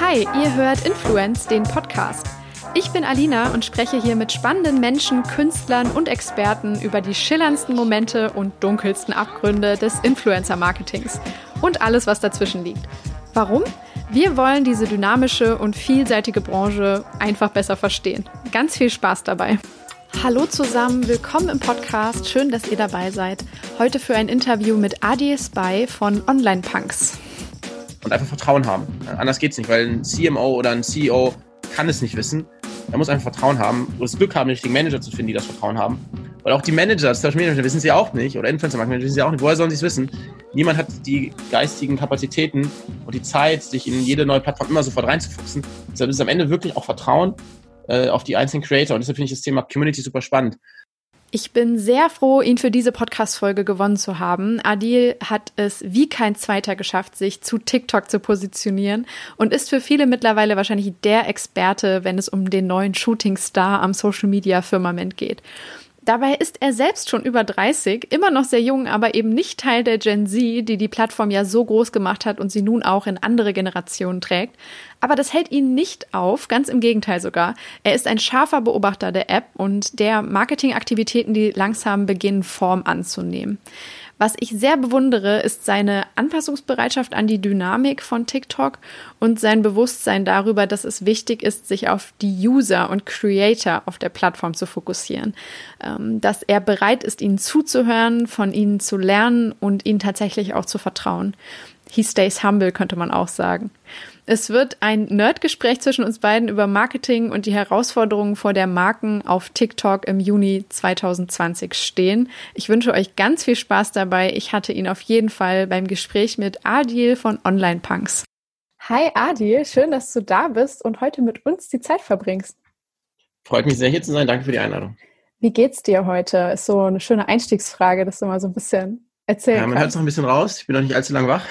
Hi, ihr hört Influence, den Podcast. Ich bin Alina und spreche hier mit spannenden Menschen, Künstlern und Experten über die schillerndsten Momente und dunkelsten Abgründe des Influencer-Marketings und alles, was dazwischen liegt. Warum? Wir wollen diese dynamische und vielseitige Branche einfach besser verstehen. Ganz viel Spaß dabei. Hallo zusammen, willkommen im Podcast. Schön, dass ihr dabei seid. Heute für ein Interview mit Adi Spy von Online Punks. Und einfach Vertrauen haben. Anders geht's nicht, weil ein CMO oder ein CEO kann es nicht wissen. Er muss einfach Vertrauen haben und das Glück haben, den richtigen Manager zu finden, die das Vertrauen haben. Weil auch die Manager, Social Media Manager wissen sie auch nicht oder Influencer Marketing wissen sie auch nicht. Woher sollen sie es wissen? Niemand hat die geistigen Kapazitäten und die Zeit, sich in jede neue Plattform immer sofort reinzufuchsen. Deshalb ist es am Ende wirklich auch Vertrauen äh, auf die einzelnen Creator. Und deshalb finde ich das Thema Community super spannend. Ich bin sehr froh, ihn für diese Podcast-Folge gewonnen zu haben. Adil hat es wie kein Zweiter geschafft, sich zu TikTok zu positionieren und ist für viele mittlerweile wahrscheinlich der Experte, wenn es um den neuen Shooting-Star am Social-Media-Firmament geht. Dabei ist er selbst schon über 30, immer noch sehr jung, aber eben nicht Teil der Gen Z, die die Plattform ja so groß gemacht hat und sie nun auch in andere Generationen trägt. Aber das hält ihn nicht auf, ganz im Gegenteil sogar. Er ist ein scharfer Beobachter der App und der Marketingaktivitäten, die langsam beginnen, Form anzunehmen. Was ich sehr bewundere, ist seine Anpassungsbereitschaft an die Dynamik von TikTok und sein Bewusstsein darüber, dass es wichtig ist, sich auf die User und Creator auf der Plattform zu fokussieren. Ähm, dass er bereit ist, ihnen zuzuhören, von ihnen zu lernen und ihnen tatsächlich auch zu vertrauen. He stays humble, könnte man auch sagen. Es wird ein Nerdgespräch zwischen uns beiden über Marketing und die Herausforderungen vor der Marken auf TikTok im Juni 2020 stehen. Ich wünsche euch ganz viel Spaß dabei. Ich hatte ihn auf jeden Fall beim Gespräch mit Adil von Online Punks. Hi Adil, schön, dass du da bist und heute mit uns die Zeit verbringst. Freut mich sehr hier zu sein. Danke für die Einladung. Wie geht's dir heute? Ist so eine schöne Einstiegsfrage, dass du mal so ein bisschen erzählen Ja, man hört es noch ein bisschen raus. Ich bin noch nicht allzu lang wach.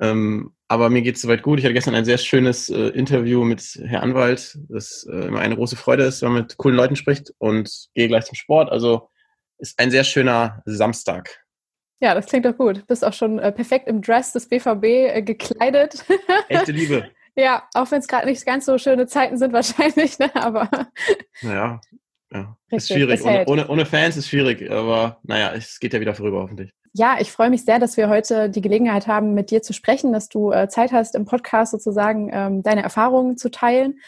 Ähm, aber mir geht es soweit gut. Ich hatte gestern ein sehr schönes äh, Interview mit Herr Anwalt, das äh, immer eine große Freude ist, wenn man mit coolen Leuten spricht und gehe gleich zum Sport. Also ist ein sehr schöner Samstag. Ja, das klingt doch gut. Bist auch schon äh, perfekt im Dress des BVB äh, gekleidet. Echte Liebe. ja, auch wenn es gerade nicht ganz so schöne Zeiten sind wahrscheinlich, ne? aber. Naja, ja. Richtig, ist schwierig. Ohne, ohne, ohne, Fans ist schwierig, aber naja, es geht ja wieder vorüber hoffentlich. Ja, ich freue mich sehr, dass wir heute die Gelegenheit haben, mit dir zu sprechen, dass du äh, Zeit hast, im Podcast sozusagen ähm, deine Erfahrungen zu teilen.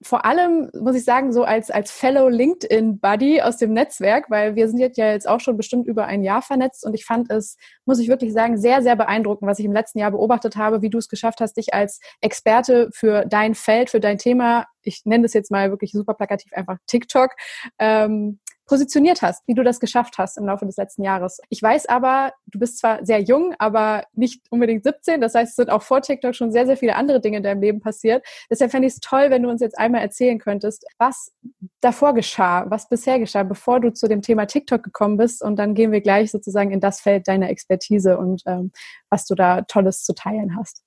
Vor allem muss ich sagen, so als, als Fellow LinkedIn-Buddy aus dem Netzwerk, weil wir sind jetzt ja jetzt auch schon bestimmt über ein Jahr vernetzt und ich fand es, muss ich wirklich sagen, sehr, sehr beeindruckend, was ich im letzten Jahr beobachtet habe, wie du es geschafft hast, dich als Experte für dein Feld, für dein Thema, ich nenne das jetzt mal wirklich super plakativ einfach TikTok, ähm, positioniert hast, wie du das geschafft hast im Laufe des letzten Jahres. Ich weiß aber, du bist zwar sehr jung, aber nicht unbedingt 17. Das heißt, es sind auch vor TikTok schon sehr, sehr viele andere Dinge in deinem Leben passiert. Deshalb fände ich es toll, wenn du uns jetzt einmal erzählen könntest, was davor geschah, was bisher geschah, bevor du zu dem Thema TikTok gekommen bist. Und dann gehen wir gleich sozusagen in das Feld deiner Expertise und ähm, was du da Tolles zu teilen hast.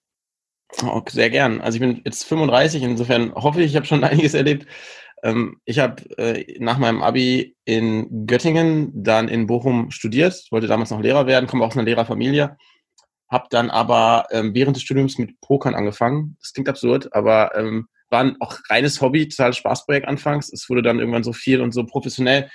Oh, sehr gern. Also ich bin jetzt 35, insofern hoffe ich, ich habe schon einiges erlebt. Ähm, ich habe äh, nach meinem Abi in Göttingen, dann in Bochum studiert, wollte damals noch Lehrer werden, komme aus einer Lehrerfamilie, habe dann aber ähm, während des Studiums mit Pokern angefangen. Das klingt absurd, aber ähm, war auch reines Hobby, total Spaßprojekt anfangs. Es wurde dann irgendwann so viel und so professionell,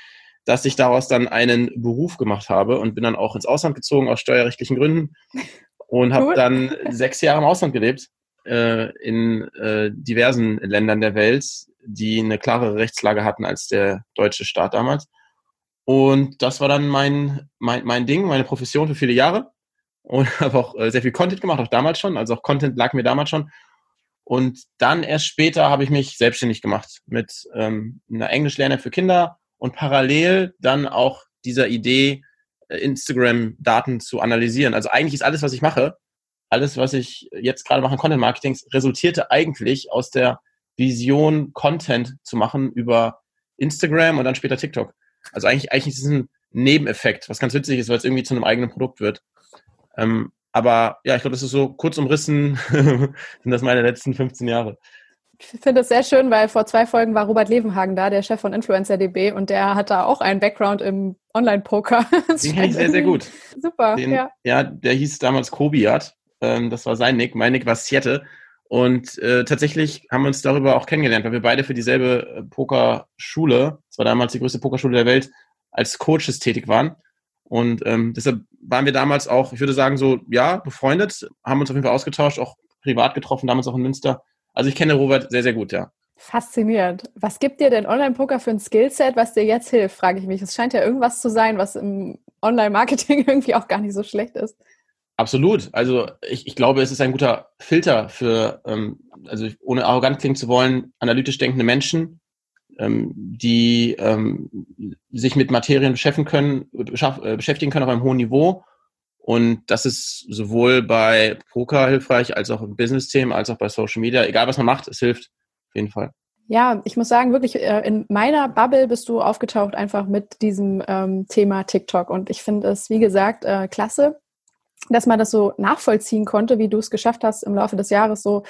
dass ich daraus dann einen Beruf gemacht habe und bin dann auch ins Ausland gezogen aus steuerrechtlichen Gründen und habe dann sechs Jahre im Ausland gelebt äh, in äh, diversen Ländern der Welt, die eine klarere Rechtslage hatten als der deutsche Staat damals. Und das war dann mein, mein, mein Ding, meine Profession für viele Jahre. Und habe auch äh, sehr viel Content gemacht, auch damals schon. Also auch Content lag mir damals schon. Und dann erst später habe ich mich selbstständig gemacht mit ähm, einer Englischlerne für Kinder und parallel dann auch dieser Idee, äh, Instagram-Daten zu analysieren. Also eigentlich ist alles, was ich mache, alles, was ich jetzt gerade mache, Content Marketing, resultierte eigentlich aus der Vision, Content zu machen über Instagram und dann später TikTok. Also eigentlich, eigentlich ist es ein Nebeneffekt, was ganz witzig ist, weil es irgendwie zu einem eigenen Produkt wird. Ähm, aber ja, ich glaube, das ist so kurz umrissen, sind das meine letzten 15 Jahre. Ich finde das sehr schön, weil vor zwei Folgen war Robert Levenhagen da, der Chef von InfluencerDB, und der hat da auch einen Background im Online-Poker. Den kenne ich sehr, sehr gut. Super, Den, ja. Ja, der hieß damals Kobiat Ähm, das war sein Nick. Mein Nick war Siete. Und äh, tatsächlich haben wir uns darüber auch kennengelernt, weil wir beide für dieselbe äh, Pokerschule, das war damals die größte Pokerschule der Welt, als Coaches tätig waren. Und ähm, deshalb waren wir damals auch, ich würde sagen, so, ja, befreundet, haben uns auf jeden Fall ausgetauscht, auch privat getroffen, damals auch in Münster. Also ich kenne Robert sehr, sehr gut, ja. Faszinierend. Was gibt dir denn Online-Poker für ein Skillset, was dir jetzt hilft, frage ich mich. Es scheint ja irgendwas zu sein, was im Online-Marketing irgendwie auch gar nicht so schlecht ist. Absolut. Also ich, ich glaube, es ist ein guter Filter für, ähm, also ohne arrogant klingen zu wollen, analytisch denkende Menschen, ähm, die ähm, sich mit Materien beschäftigen können, äh, beschäftigen können auf einem hohen Niveau. Und das ist sowohl bei Poker hilfreich, als auch im Business-Themen, als auch bei Social Media. Egal was man macht, es hilft auf jeden Fall. Ja, ich muss sagen, wirklich äh, in meiner Bubble bist du aufgetaucht einfach mit diesem ähm, Thema TikTok. Und ich finde es, wie gesagt, äh, klasse, dass man das so nachvollziehen konnte, wie du es geschafft hast, im Laufe des Jahres so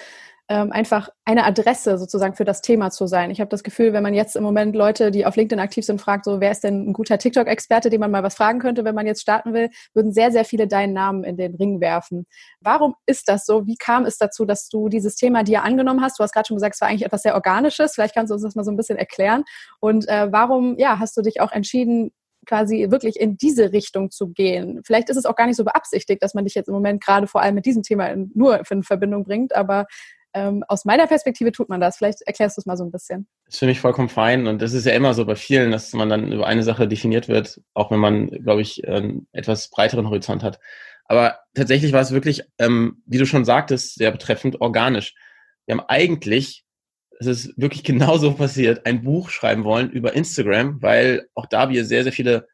ähm, einfach eine Adresse sozusagen für das Thema zu sein. Ich habe das Gefühl, wenn man jetzt im Moment Leute, die auf LinkedIn aktiv sind, fragt, so wer ist denn ein guter TikTok-Experte, den man mal was fragen könnte, wenn man jetzt starten will, würden sehr, sehr viele deinen Namen in den Ring werfen. Warum ist das so? Wie kam es dazu, dass du dieses Thema dir angenommen hast? Du hast gerade schon gesagt, es war eigentlich etwas sehr Organisches. Vielleicht kannst du uns das mal so ein bisschen erklären. Und äh, warum, ja, hast du dich auch entschieden, quasi wirklich in diese Richtung zu gehen. Vielleicht ist es auch gar nicht so beabsichtigt, dass man dich jetzt im Moment gerade vor allem mit diesem Thema nur in Verbindung bringt, aber ähm, aus meiner Perspektive tut man das. Vielleicht erklärst du es mal so ein bisschen. Das ist für mich vollkommen fein und das ist ja immer so bei vielen, dass man dann über eine Sache definiert wird, auch wenn man, glaube ich, einen etwas breiteren Horizont hat. Aber tatsächlich war es wirklich, ähm, wie du schon sagtest, sehr betreffend organisch. Wir haben eigentlich es ist wirklich genauso passiert, ein Buch schreiben wollen über Instagram, weil auch da wir sehr, sehr viele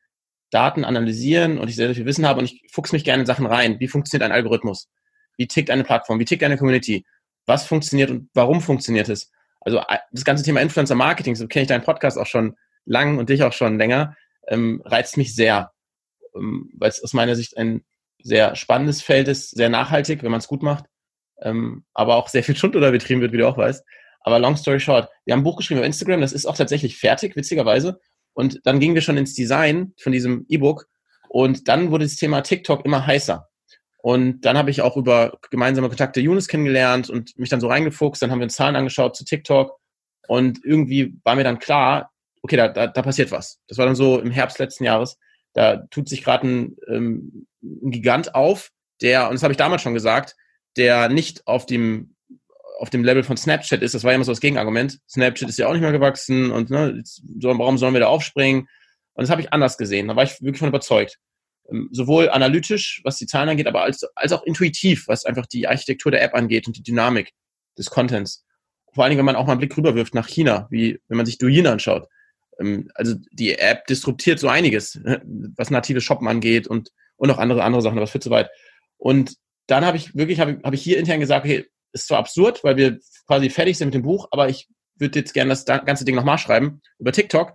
Daten analysieren und ich sehr, sehr viel Wissen habe und ich fuchs mich gerne in Sachen rein. Wie funktioniert ein Algorithmus? Wie tickt eine Plattform? Wie tickt eine Community? Was funktioniert und warum funktioniert es? Also äh, das ganze Thema Influencer Marketing, so kenne ich deinen Podcast auch schon lang und dich auch schon länger, ähm, reizt mich sehr, ähm, weil es aus meiner Sicht ein sehr spannendes Feld ist, sehr nachhaltig, wenn man es gut macht, ähm, aber auch sehr viel Schund oder betrieben wird, wie du auch weißt. Aber long story short, wir haben ein Buch geschrieben über Instagram, das ist auch tatsächlich fertig, witzigerweise. Und dann gingen wir schon ins Design von diesem E-Book und dann wurde das Thema TikTok immer heißer. Und dann habe ich auch über gemeinsame Kontakte Younes kennengelernt und mich dann so reingefuchst. Dann haben wir uns Zahlen angeschaut zu TikTok und irgendwie war mir dann klar, okay, da, da, da passiert was. Das war dann so im Herbst letzten Jahres. Da tut sich gerade ein, ähm, ein Gigant auf, der, und das habe ich damals schon gesagt, der nicht auf dem auf dem Level von Snapchat ist, das war ja immer so das Gegenargument. Snapchat ist ja auch nicht mehr gewachsen und ne, so, warum sollen wir da aufspringen? Und das habe ich anders gesehen. Da war ich wirklich von überzeugt. Ähm, sowohl analytisch, was die Zahlen angeht, aber als, als auch intuitiv, was einfach die Architektur der App angeht und die Dynamik des Contents. Vor allen Dingen, wenn man auch mal einen Blick rüberwirft nach China, wie wenn man sich Douyin anschaut. Ähm, also die App disruptiert so einiges, ne, was native Shoppen angeht und, und auch andere, andere Sachen, aber das führt zu weit. Und dann habe ich wirklich, habe hab ich hier intern gesagt, okay, ist zwar absurd, weil wir quasi fertig sind mit dem Buch, aber ich würde jetzt gerne das ganze Ding nochmal schreiben über TikTok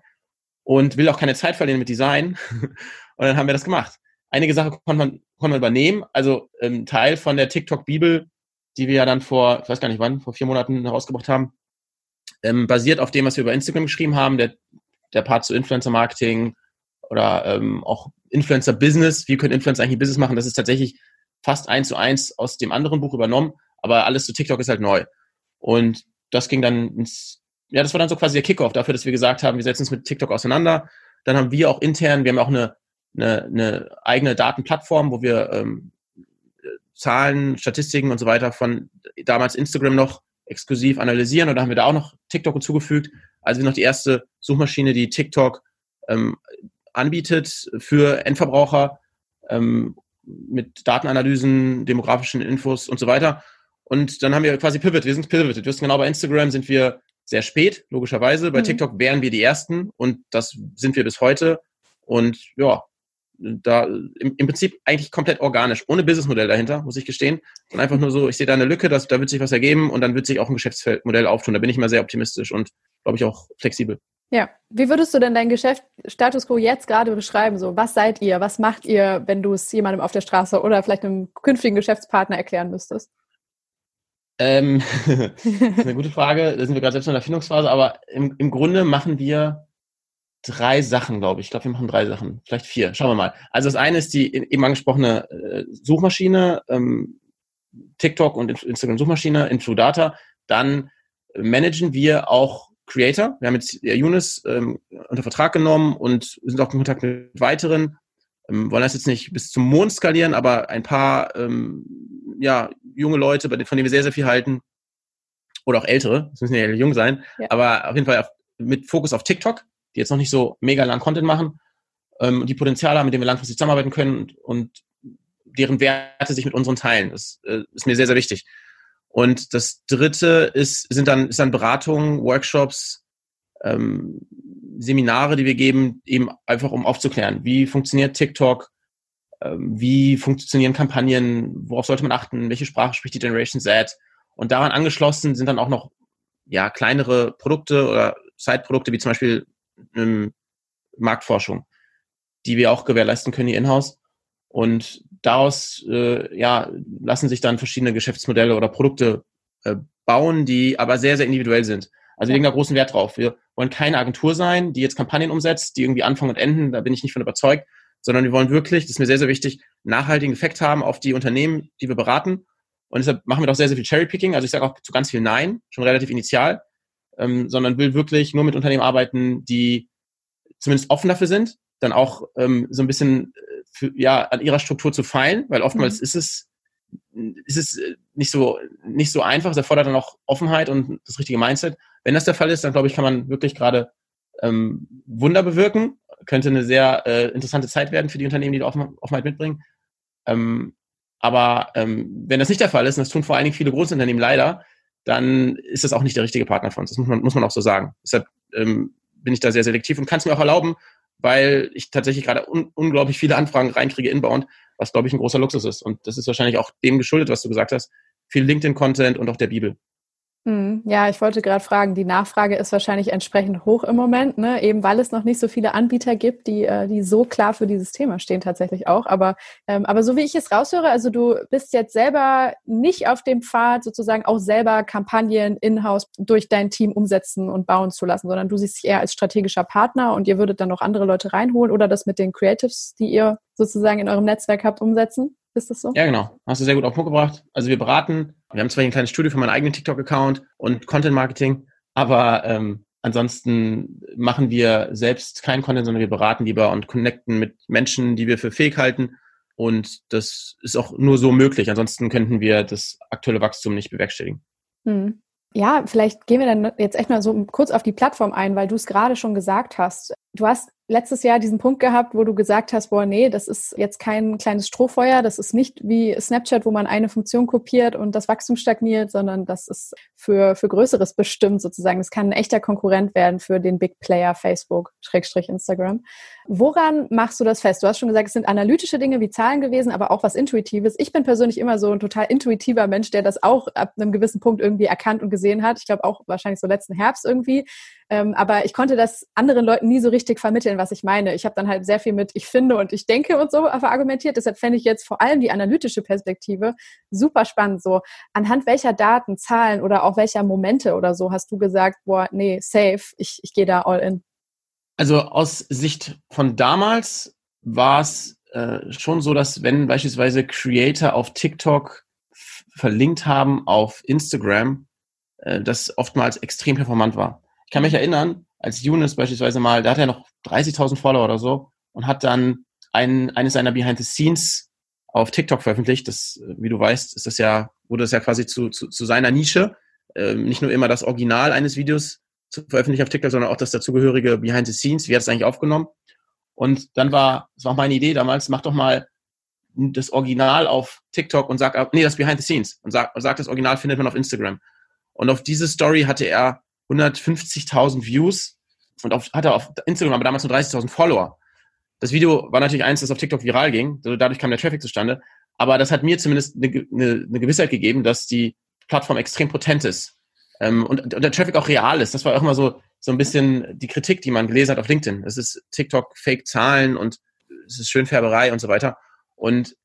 und will auch keine Zeit verlieren mit Design. und dann haben wir das gemacht. Einige Sachen konnte man, konnte man übernehmen. Also ähm, Teil von der TikTok-Bibel, die wir ja dann vor, ich weiß gar nicht wann, vor vier Monaten herausgebracht haben, ähm, basiert auf dem, was wir über Instagram geschrieben haben, der, der Part zu Influencer-Marketing oder ähm, auch Influencer-Business. Wie können Influencer eigentlich Business machen? Das ist tatsächlich fast eins zu eins aus dem anderen Buch übernommen aber alles zu TikTok ist halt neu. Und das ging dann ins, ja, das war dann so quasi der Kickoff dafür, dass wir gesagt haben, wir setzen uns mit TikTok auseinander. Dann haben wir auch intern, wir haben auch eine, eine, eine eigene Datenplattform, wo wir ähm, Zahlen, Statistiken und so weiter von damals Instagram noch exklusiv analysieren. Und da haben wir da auch noch TikTok hinzugefügt. Also noch die erste Suchmaschine, die TikTok ähm, anbietet für Endverbraucher ähm, mit Datenanalysen, demografischen Infos und so weiter. Und dann haben wir quasi Pivot. Wir sind pivoted. Du wissen genau, bei Instagram sind wir sehr spät, logischerweise. Bei mhm. TikTok wären wir die Ersten und das sind wir bis heute. Und ja, da im, im Prinzip eigentlich komplett organisch, ohne Businessmodell dahinter, muss ich gestehen. Und einfach nur so, ich sehe da eine Lücke, dass, da wird sich was ergeben und dann wird sich auch ein Geschäftsmodell auftun. Da bin ich mal sehr optimistisch und glaube ich auch flexibel. Ja, wie würdest du denn dein Geschäft Status Quo jetzt gerade beschreiben? So, was seid ihr? Was macht ihr, wenn du es jemandem auf der Straße oder vielleicht einem künftigen Geschäftspartner erklären müsstest? Ähm, das ist eine gute Frage. Da sind wir gerade selbst in der Erfindungsphase, aber im, im Grunde machen wir drei Sachen, glaube ich. Ich glaube, wir machen drei Sachen, vielleicht vier. Schauen wir mal. Also das eine ist die eben angesprochene äh, Suchmaschine, ähm, TikTok und Instagram-Suchmaschine, Infludata, dann managen wir auch Creator. Wir haben jetzt Younes ähm, unter Vertrag genommen und sind auch in Kontakt mit weiteren. Ähm, wollen das jetzt nicht bis zum Mond skalieren, aber ein paar ähm, ja, junge Leute, von denen wir sehr, sehr viel halten, oder auch ältere, das müssen ja jung sein, ja. aber auf jeden Fall auf, mit Fokus auf TikTok, die jetzt noch nicht so mega lang Content machen, ähm, die Potenziale haben, mit denen wir langfristig zusammenarbeiten können und, und deren Werte sich mit unseren teilen. Das äh, ist mir sehr, sehr wichtig. Und das dritte ist, sind dann, ist dann Beratungen, Workshops, ähm, Seminare, die wir geben, eben einfach um aufzuklären, wie funktioniert TikTok, ähm, wie funktionieren Kampagnen, worauf sollte man achten, welche Sprache spricht die Generation Z. Und daran angeschlossen sind dann auch noch ja, kleinere Produkte oder Side-Produkte, wie zum Beispiel ähm, Marktforschung, die wir auch gewährleisten können hier in-house. Und daraus äh, ja, lassen sich dann verschiedene Geschäftsmodelle oder Produkte äh, bauen, die aber sehr, sehr individuell sind. Also wir legen da großen Wert drauf. Wir wollen keine Agentur sein, die jetzt Kampagnen umsetzt, die irgendwie anfangen und enden, da bin ich nicht von überzeugt, sondern wir wollen wirklich, das ist mir sehr, sehr wichtig, nachhaltigen Effekt haben auf die Unternehmen, die wir beraten. Und deshalb machen wir doch sehr, sehr viel Cherrypicking. Also ich sage auch zu ganz viel Nein, schon relativ initial, ähm, sondern will wirklich nur mit Unternehmen arbeiten, die zumindest offen dafür sind, dann auch ähm, so ein bisschen für, ja, an ihrer Struktur zu feilen, weil oftmals mhm. ist es ist es äh, nicht so nicht so einfach. Es erfordert dann auch Offenheit und das richtige Mindset. Wenn das der Fall ist, dann glaube ich, kann man wirklich gerade ähm, Wunder bewirken. Könnte eine sehr äh, interessante Zeit werden für die Unternehmen, die Offen Offenheit mitbringen. Ähm, aber ähm, wenn das nicht der Fall ist, und das tun vor allen Dingen viele Großunternehmen leider, dann ist das auch nicht der richtige Partner für uns. Das muss man, muss man auch so sagen. Deshalb ähm, bin ich da sehr selektiv und kann es mir auch erlauben, weil ich tatsächlich gerade un unglaublich viele Anfragen reinkriege inbound, was, glaube ich, ein großer Luxus ist. Und das ist wahrscheinlich auch dem geschuldet, was du gesagt hast. Viel LinkedIn-Content und auch der Bibel. Hm, ja, ich wollte gerade fragen, die Nachfrage ist wahrscheinlich entsprechend hoch im Moment, ne? eben weil es noch nicht so viele Anbieter gibt, die, äh, die so klar für dieses Thema stehen tatsächlich auch. Aber, ähm, aber so wie ich es raushöre, also du bist jetzt selber nicht auf dem Pfad, sozusagen auch selber Kampagnen in-house durch dein Team umsetzen und bauen zu lassen, sondern du siehst dich eher als strategischer Partner und ihr würdet dann noch andere Leute reinholen oder das mit den Creatives, die ihr sozusagen in eurem Netzwerk habt, umsetzen? Ist das so? Ja, genau. Hast du sehr gut auf den Punkt gebracht. Also wir beraten. Wir haben zwar ein kleines Studio für meinen eigenen TikTok-Account und Content Marketing, aber ähm, ansonsten machen wir selbst keinen Content, sondern wir beraten lieber und connecten mit Menschen, die wir für fähig halten. Und das ist auch nur so möglich. Ansonsten könnten wir das aktuelle Wachstum nicht bewerkstelligen. Hm. Ja, vielleicht gehen wir dann jetzt echt mal so kurz auf die Plattform ein, weil du es gerade schon gesagt hast. Du hast letztes Jahr diesen Punkt gehabt, wo du gesagt hast, boah, nee, das ist jetzt kein kleines Strohfeuer, das ist nicht wie Snapchat, wo man eine Funktion kopiert und das Wachstum stagniert, sondern das ist für, für Größeres bestimmt sozusagen. Das kann ein echter Konkurrent werden für den Big Player Facebook, Schrägstrich Instagram. Woran machst du das fest? Du hast schon gesagt, es sind analytische Dinge wie Zahlen gewesen, aber auch was Intuitives. Ich bin persönlich immer so ein total intuitiver Mensch, der das auch ab einem gewissen Punkt irgendwie erkannt und gesehen hat. Ich glaube auch wahrscheinlich so letzten Herbst irgendwie. Ähm, aber ich konnte das anderen Leuten nie so richtig vermitteln, was ich meine. Ich habe dann halt sehr viel mit ich finde und ich denke und so verargumentiert. Deshalb fände ich jetzt vor allem die analytische Perspektive super spannend. So anhand welcher Daten, Zahlen oder auch welcher Momente oder so hast du gesagt, boah, nee, safe, ich, ich gehe da all in. Also aus Sicht von damals war es äh, schon so, dass wenn beispielsweise Creator auf TikTok verlinkt haben auf Instagram, äh, das oftmals extrem performant war. Ich kann mich erinnern, als Younes beispielsweise mal, da hat er noch 30.000 Follower oder so und hat dann ein, eines seiner Behind the Scenes auf TikTok veröffentlicht. Das, wie du weißt, ist das ja, wurde das ja quasi zu, zu, zu seiner Nische. Ähm, nicht nur immer das Original eines Videos zu veröffentlichen auf TikTok, sondern auch das dazugehörige Behind the Scenes. Wie hat es eigentlich aufgenommen? Und dann war, das war auch meine Idee damals, mach doch mal das Original auf TikTok und sag, nee, das Behind the Scenes und sag, sag das Original findet man auf Instagram. Und auf diese Story hatte er 150.000 Views und auf, hatte auf Instagram aber damals nur 30.000 Follower. Das Video war natürlich eins, das auf TikTok viral ging. Dadurch kam der Traffic zustande. Aber das hat mir zumindest eine, eine, eine Gewissheit gegeben, dass die Plattform extrem potent ist. Ähm, und, und, der Traffic auch real ist. Das war auch immer so, so ein bisschen die Kritik, die man gelesen hat auf LinkedIn. Es ist TikTok Fake-Zahlen und es ist Schönfärberei und so weiter. Und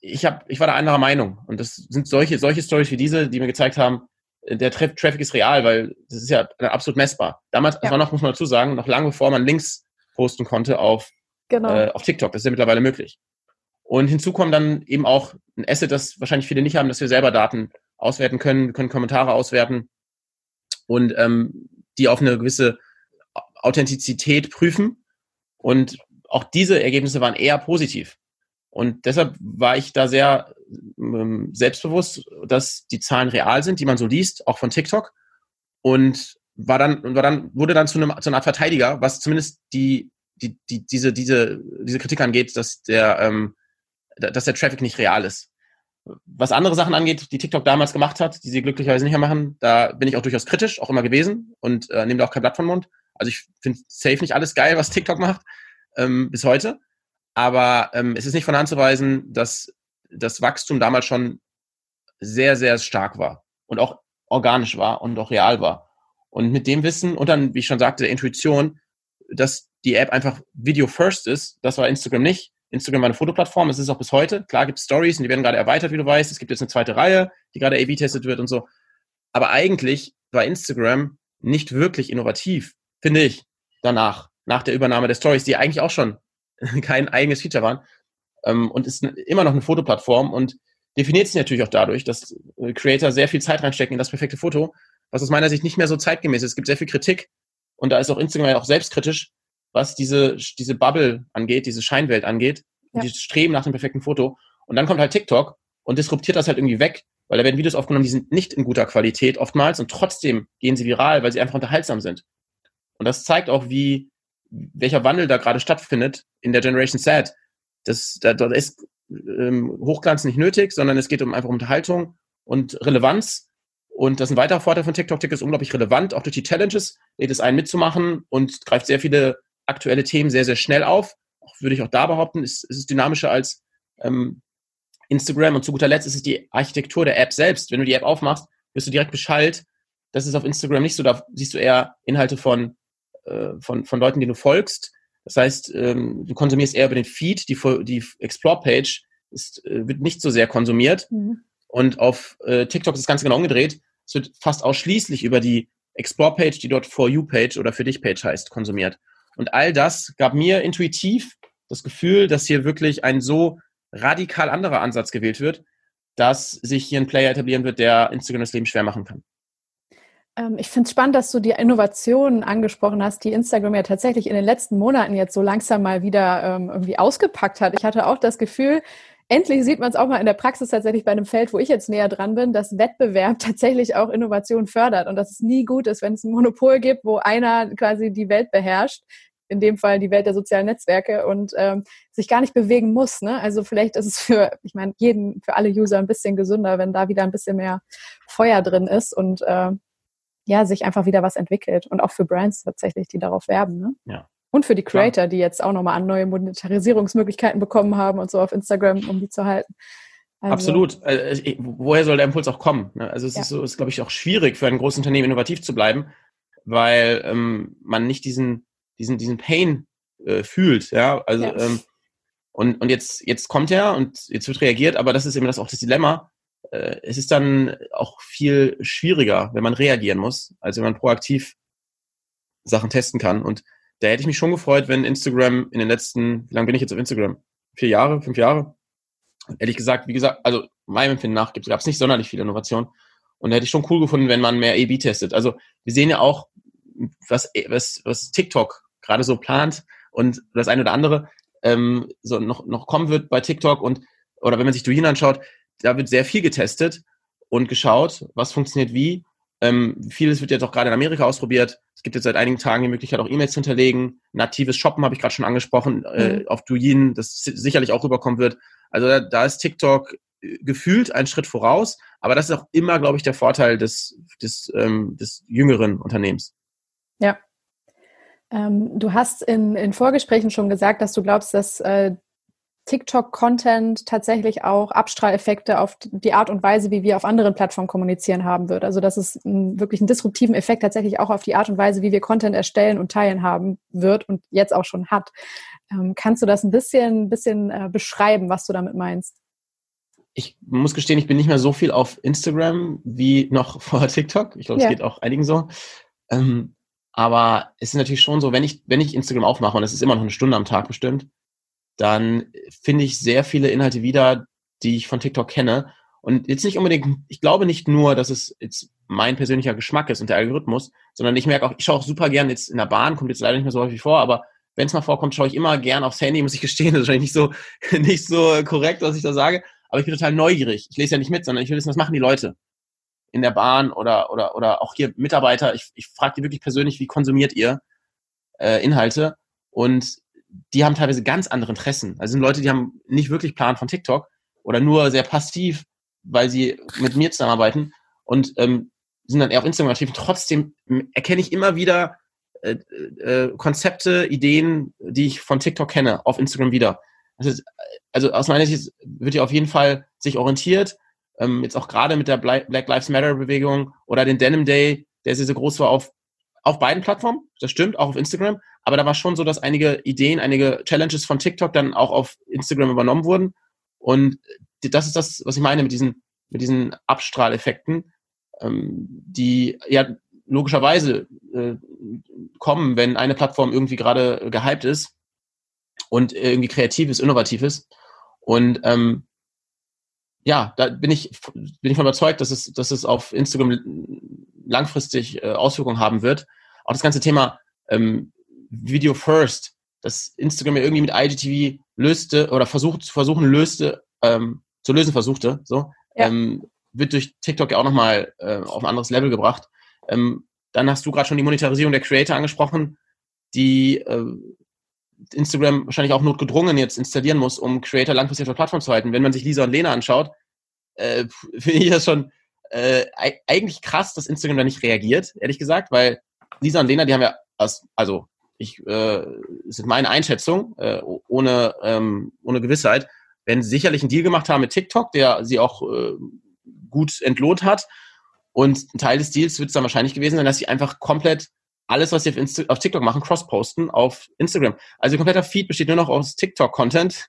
ich, hab, ich war da anderer Meinung. Und das sind solche, solche Stories wie diese, die mir gezeigt haben, der Tra Traffic ist real, weil das ist ja absolut messbar. Damals ja. war noch, muss man dazu sagen, noch lange bevor man Links posten konnte auf, genau. äh, auf TikTok. Das ist ja mittlerweile möglich. Und hinzu kommt dann eben auch ein Asset, das wahrscheinlich viele nicht haben, dass wir selber Daten auswerten können, wir können Kommentare auswerten und ähm, die auf eine gewisse Authentizität prüfen. Und auch diese Ergebnisse waren eher positiv. Und deshalb war ich da sehr selbstbewusst, dass die Zahlen real sind, die man so liest, auch von TikTok. Und war dann, war dann, wurde dann zu, einem, zu einer Art Verteidiger, was zumindest die, die, die, diese, diese, diese Kritik angeht, dass der, ähm, dass der Traffic nicht real ist. Was andere Sachen angeht, die TikTok damals gemacht hat, die sie glücklicherweise nicht mehr machen, da bin ich auch durchaus kritisch, auch immer gewesen und äh, nehme da auch kein Blatt von Mund. Also ich finde safe nicht alles geil, was TikTok macht, ähm, bis heute. Aber ähm, es ist nicht von Hand zu weisen, dass das Wachstum damals schon sehr, sehr stark war und auch organisch war und auch real war. Und mit dem Wissen und dann, wie ich schon sagte, der Intuition, dass die App einfach Video First ist, das war Instagram nicht. Instagram war eine Fotoplattform, es ist auch bis heute. Klar gibt es Stories und die werden gerade erweitert, wie du weißt. Es gibt jetzt eine zweite Reihe, die gerade A-B testet wird und so. Aber eigentlich war Instagram nicht wirklich innovativ, finde ich, danach, nach der Übernahme der Stories, die eigentlich auch schon kein eigenes Feature waren. Ähm, und ist immer noch eine Fotoplattform und definiert sich natürlich auch dadurch, dass Creator sehr viel Zeit reinstecken in das perfekte Foto, was aus meiner Sicht nicht mehr so zeitgemäß ist. Es gibt sehr viel Kritik und da ist auch Instagram auch selbstkritisch, was diese, diese Bubble angeht, diese Scheinwelt angeht, ja. dieses Streben nach dem perfekten Foto. Und dann kommt halt TikTok und disruptiert das halt irgendwie weg, weil da werden Videos aufgenommen, die sind nicht in guter Qualität oftmals und trotzdem gehen sie viral, weil sie einfach unterhaltsam sind. Und das zeigt auch, wie, welcher Wandel da gerade stattfindet in der Generation Sad. Das, da, da ist ähm, Hochglanz nicht nötig, sondern es geht um einfach um Unterhaltung und Relevanz. Und das ist ein weiterer Vorteil von TikTok. TikTok ist unglaublich relevant, auch durch die Challenges, lädt es ein mitzumachen und greift sehr viele aktuelle Themen sehr, sehr schnell auf. Auch, würde ich auch da behaupten, ist, ist es dynamischer als ähm, Instagram. Und zu guter Letzt ist es die Architektur der App selbst. Wenn du die App aufmachst, wirst du direkt beschallt. Das ist auf Instagram nicht so. Da siehst du eher Inhalte von, äh, von, von Leuten, denen du folgst. Das heißt, ähm, du konsumierst eher über den Feed. Die, die Explore-Page ist, äh, wird nicht so sehr konsumiert. Mhm. Und auf äh, TikTok ist das Ganze genau umgedreht. Es wird fast ausschließlich über die Explore-Page, die dort For You-Page oder Für dich-Page heißt, konsumiert. Und all das gab mir intuitiv das Gefühl, dass hier wirklich ein so radikal anderer Ansatz gewählt wird, dass sich hier ein Player etablieren wird, der Instagram das Leben schwer machen kann. Ähm, ich finde es spannend, dass du die Innovationen angesprochen hast, die Instagram ja tatsächlich in den letzten Monaten jetzt so langsam mal wieder ähm, irgendwie ausgepackt hat. Ich hatte auch das Gefühl, endlich sieht man es auch mal in der Praxis tatsächlich bei einem Feld, wo ich jetzt näher dran bin, dass Wettbewerb tatsächlich auch Innovation fördert und dass es nie gut ist, wenn es ein Monopol gibt, wo einer quasi die Welt beherrscht in dem Fall die Welt der sozialen Netzwerke und ähm, sich gar nicht bewegen muss. Ne? Also vielleicht ist es für, ich meine, jeden, für alle User ein bisschen gesünder, wenn da wieder ein bisschen mehr Feuer drin ist und äh, ja, sich einfach wieder was entwickelt. Und auch für Brands tatsächlich, die darauf werben. Ne? Ja. Und für die Creator, die jetzt auch nochmal an neue Monetarisierungsmöglichkeiten bekommen haben und so auf Instagram, um die zu halten. Also, Absolut. Also, woher soll der Impuls auch kommen? Ne? Also es ja. ist so, ist glaube ich auch schwierig für ein großes Unternehmen innovativ zu bleiben, weil ähm, man nicht diesen diesen, diesen Pain äh, fühlt, ja. Also ja. Ähm, und, und jetzt, jetzt kommt er und jetzt wird reagiert, aber das ist eben das auch das Dilemma. Äh, es ist dann auch viel schwieriger, wenn man reagieren muss, als wenn man proaktiv Sachen testen kann. Und da hätte ich mich schon gefreut, wenn Instagram in den letzten, wie lange bin ich jetzt auf Instagram? Vier Jahre, fünf Jahre? Ehrlich gesagt, wie gesagt, also meinem Empfinden nach gab es nicht sonderlich viel Innovation. Und da hätte ich schon cool gefunden, wenn man mehr A-B testet. Also wir sehen ja auch, was, was, was TikTok gerade so plant und das eine oder andere ähm, so noch, noch kommen wird bei TikTok und oder wenn man sich Douyin anschaut, da wird sehr viel getestet und geschaut, was funktioniert wie. Ähm, vieles wird jetzt auch gerade in Amerika ausprobiert. Es gibt jetzt seit einigen Tagen die Möglichkeit, auch E-Mails zu hinterlegen. Natives Shoppen habe ich gerade schon angesprochen, äh, mhm. auf Douyin, das sicherlich auch rüberkommen wird. Also da, da ist TikTok äh, gefühlt ein Schritt voraus, aber das ist auch immer, glaube ich, der Vorteil des, des, ähm, des jüngeren Unternehmens. Ja, ähm, du hast in, in Vorgesprächen schon gesagt, dass du glaubst, dass äh, TikTok-Content tatsächlich auch Abstrahleffekte auf die Art und Weise, wie wir auf anderen Plattformen kommunizieren haben wird. Also dass es einen, wirklich einen disruptiven Effekt tatsächlich auch auf die Art und Weise, wie wir Content erstellen und teilen haben wird und jetzt auch schon hat. Ähm, kannst du das ein bisschen, bisschen äh, beschreiben, was du damit meinst? Ich muss gestehen, ich bin nicht mehr so viel auf Instagram wie noch vor TikTok. Ich glaube, es ja. geht auch einigen so. Ähm, aber es ist natürlich schon so, wenn ich, wenn ich Instagram aufmache, und es ist immer noch eine Stunde am Tag bestimmt, dann finde ich sehr viele Inhalte wieder, die ich von TikTok kenne. Und jetzt nicht unbedingt, ich glaube nicht nur, dass es jetzt mein persönlicher Geschmack ist und der Algorithmus, sondern ich merke auch, ich schaue auch super gern jetzt in der Bahn, kommt jetzt leider nicht mehr so häufig vor, aber wenn es mal vorkommt, schaue ich immer gern aufs Handy, muss ich gestehen, das ist wahrscheinlich nicht so, nicht so korrekt, was ich da sage, aber ich bin total neugierig. Ich lese ja nicht mit, sondern ich will wissen, was machen die Leute in der Bahn oder, oder, oder auch hier Mitarbeiter. Ich, ich frage die wirklich persönlich, wie konsumiert ihr äh, Inhalte? Und die haben teilweise ganz andere Interessen. Also sind Leute, die haben nicht wirklich Plan von TikTok oder nur sehr passiv, weil sie mit mir zusammenarbeiten und ähm, sind dann eher auf Instagram aktiv. Trotzdem erkenne ich immer wieder äh, äh, Konzepte, Ideen, die ich von TikTok kenne, auf Instagram wieder. Ist, also aus meiner Sicht wird ja auf jeden Fall sich orientiert, ähm, jetzt auch gerade mit der Black Lives Matter Bewegung oder den Denim Day, der sehr, sehr groß war auf, auf beiden Plattformen, das stimmt, auch auf Instagram, aber da war schon so, dass einige Ideen, einige Challenges von TikTok dann auch auf Instagram übernommen wurden und das ist das, was ich meine mit diesen, mit diesen Abstrahleffekten, ähm, die ja logischerweise äh, kommen, wenn eine Plattform irgendwie gerade gehypt ist und irgendwie kreativ ist, innovativ ist. Und ähm, ja, da bin ich, bin ich von überzeugt, dass es, dass es auf Instagram langfristig äh, Auswirkungen haben wird. Auch das ganze Thema ähm, Video First, das Instagram ja irgendwie mit IGTV löste oder versucht zu versuchen löste, ähm, zu lösen versuchte, so, ja. ähm, wird durch TikTok ja auch nochmal äh, auf ein anderes Level gebracht. Ähm, dann hast du gerade schon die Monetarisierung der Creator angesprochen, die äh, Instagram wahrscheinlich auch notgedrungen jetzt installieren muss, um Creator langfristig auf der Plattform zu halten. Wenn man sich Lisa und Lena anschaut, äh, finde ich das schon äh, eigentlich krass, dass Instagram da nicht reagiert, ehrlich gesagt, weil Lisa und Lena, die haben ja, aus, also ich, äh, das ist meine Einschätzung, äh, ohne, ähm, ohne Gewissheit, werden sicherlich einen Deal gemacht haben mit TikTok, der sie auch äh, gut entlohnt hat. Und ein Teil des Deals wird es dann wahrscheinlich gewesen sein, dass sie einfach komplett alles, was sie auf, Insta auf TikTok machen, cross-posten auf Instagram. Also kompletter Feed besteht nur noch aus TikTok-Content.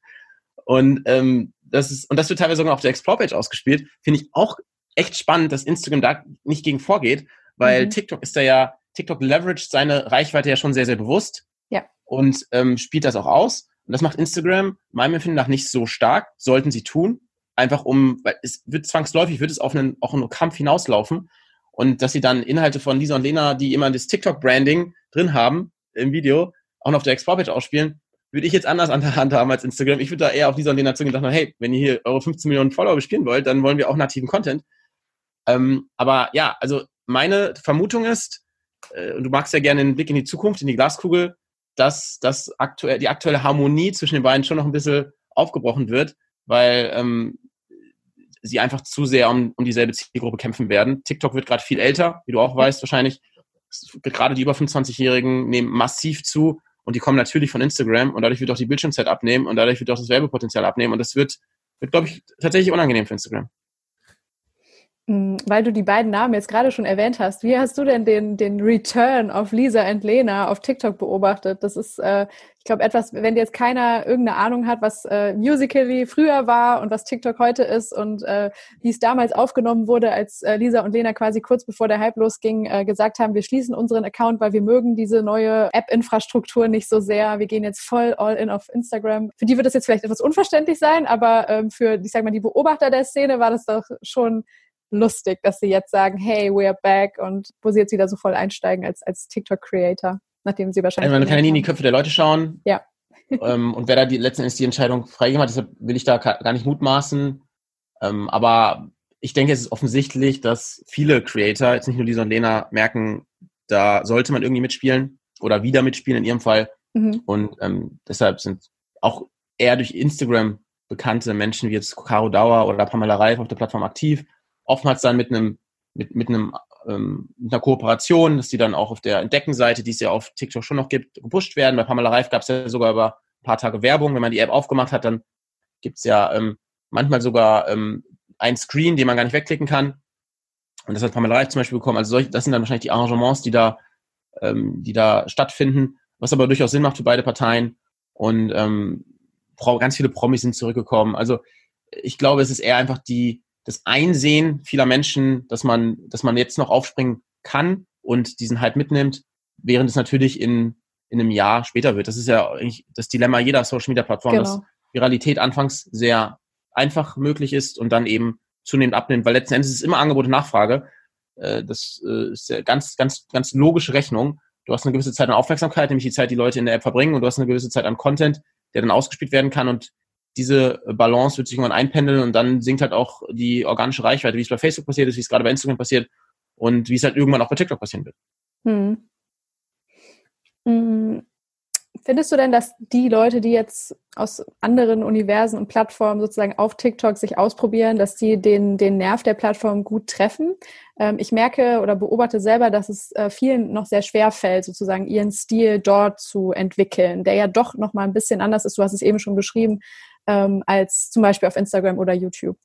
Und ähm, das ist, und das wird teilweise sogar auf der Explore-Page ausgespielt. Finde ich auch echt spannend, dass Instagram da nicht gegen vorgeht, weil mhm. TikTok ist da ja, TikTok leveraged seine Reichweite ja schon sehr, sehr bewusst. Ja. Und ähm, spielt das auch aus. Und das macht Instagram meinem Empfinden nach nicht so stark, sollten sie tun. Einfach um, weil es wird zwangsläufig, wird es auf einen, auch einen Kampf hinauslaufen. Und dass sie dann Inhalte von Lisa und Lena, die immer das TikTok-Branding drin haben im Video, auch noch auf der Explore-Page ausspielen, würde ich jetzt anders an der Hand haben als Instagram. Ich würde da eher auf Lisa und Lena zugehen und sagen, hey, wenn ihr hier eure 15 Millionen Follower bespielen wollt, dann wollen wir auch nativen Content. Ähm, aber ja, also meine Vermutung ist, äh, du magst ja gerne einen Blick in die Zukunft, in die Glaskugel, dass, dass aktuell, die aktuelle Harmonie zwischen den beiden schon noch ein bisschen aufgebrochen wird, weil ähm, sie einfach zu sehr um, um dieselbe Zielgruppe kämpfen werden. TikTok wird gerade viel älter, wie du auch weißt wahrscheinlich. Gerade die über 25-Jährigen nehmen massiv zu und die kommen natürlich von Instagram und dadurch wird auch die Bildschirmzeit abnehmen und dadurch wird auch das Werbepotenzial abnehmen und das wird, wird glaube ich, tatsächlich unangenehm für Instagram. Hm, weil du die beiden Namen jetzt gerade schon erwähnt hast, wie hast du denn den, den Return auf Lisa und Lena auf TikTok beobachtet? Das ist, äh, ich glaube, etwas, wenn jetzt keiner irgendeine Ahnung hat, was äh, Musical.ly früher war und was TikTok heute ist und äh, wie es damals aufgenommen wurde, als äh, Lisa und Lena quasi kurz bevor der Hype losging, äh, gesagt haben, wir schließen unseren Account, weil wir mögen diese neue App-Infrastruktur nicht so sehr. Wir gehen jetzt voll all in auf Instagram. Für die wird das jetzt vielleicht etwas unverständlich sein, aber ähm, für, ich sag mal, die Beobachter der Szene war das doch schon lustig, dass sie jetzt sagen, hey, we're back und wo sie jetzt wieder so voll einsteigen als, als TikTok-Creator, nachdem sie wahrscheinlich. Also man kann ja nie in die Köpfe der Leute schauen. Ja. ähm, und wer da die, letzten Endes die Entscheidung freigegeben hat, deshalb will ich da gar nicht mutmaßen. Ähm, aber ich denke, es ist offensichtlich, dass viele Creator, jetzt nicht nur Lisa und Lena, merken, da sollte man irgendwie mitspielen oder wieder mitspielen in ihrem Fall. Mhm. Und ähm, deshalb sind auch eher durch Instagram bekannte Menschen wie jetzt Caro Dauer oder Pamela Reif auf der Plattform aktiv oftmals dann mit einem, mit, mit einem, ähm, mit einer Kooperation, dass die dann auch auf der Entdeckenseite, die es ja auf TikTok schon noch gibt, gepusht werden. Bei Pamela Reif gab es ja sogar über ein paar Tage Werbung. Wenn man die App aufgemacht hat, dann gibt es ja ähm, manchmal sogar ähm, ein Screen, den man gar nicht wegklicken kann. Und das hat Pamela Reif zum Beispiel bekommen. Also solche, das sind dann wahrscheinlich die Arrangements, die da, ähm, die da stattfinden, was aber durchaus Sinn macht für beide Parteien. Und ähm, ganz viele Promis sind zurückgekommen. Also ich glaube, es ist eher einfach die, das Einsehen vieler Menschen, dass man, dass man jetzt noch aufspringen kann und diesen Hype mitnimmt, während es natürlich in, in einem Jahr später wird. Das ist ja eigentlich das Dilemma jeder Social Media Plattform, genau. dass Viralität anfangs sehr einfach möglich ist und dann eben zunehmend abnimmt, weil letzten Endes ist es immer Angebot und Nachfrage. Äh, das äh, ist ja ganz, ganz, ganz logische Rechnung. Du hast eine gewisse Zeit an Aufmerksamkeit, nämlich die Zeit, die Leute in der App verbringen, und du hast eine gewisse Zeit an Content, der dann ausgespielt werden kann und diese Balance wird sich irgendwann einpendeln und dann sinkt halt auch die organische Reichweite, wie es bei Facebook passiert ist, wie es gerade bei Instagram passiert und wie es halt irgendwann auch bei TikTok passieren wird. Hm. hm. Findest du denn, dass die Leute, die jetzt aus anderen Universen und Plattformen sozusagen auf TikTok sich ausprobieren, dass die den, den Nerv der Plattform gut treffen? Ähm, ich merke oder beobachte selber, dass es äh, vielen noch sehr schwer fällt, sozusagen ihren Stil dort zu entwickeln, der ja doch noch mal ein bisschen anders ist. Du hast es eben schon beschrieben, ähm, als zum Beispiel auf Instagram oder YouTube.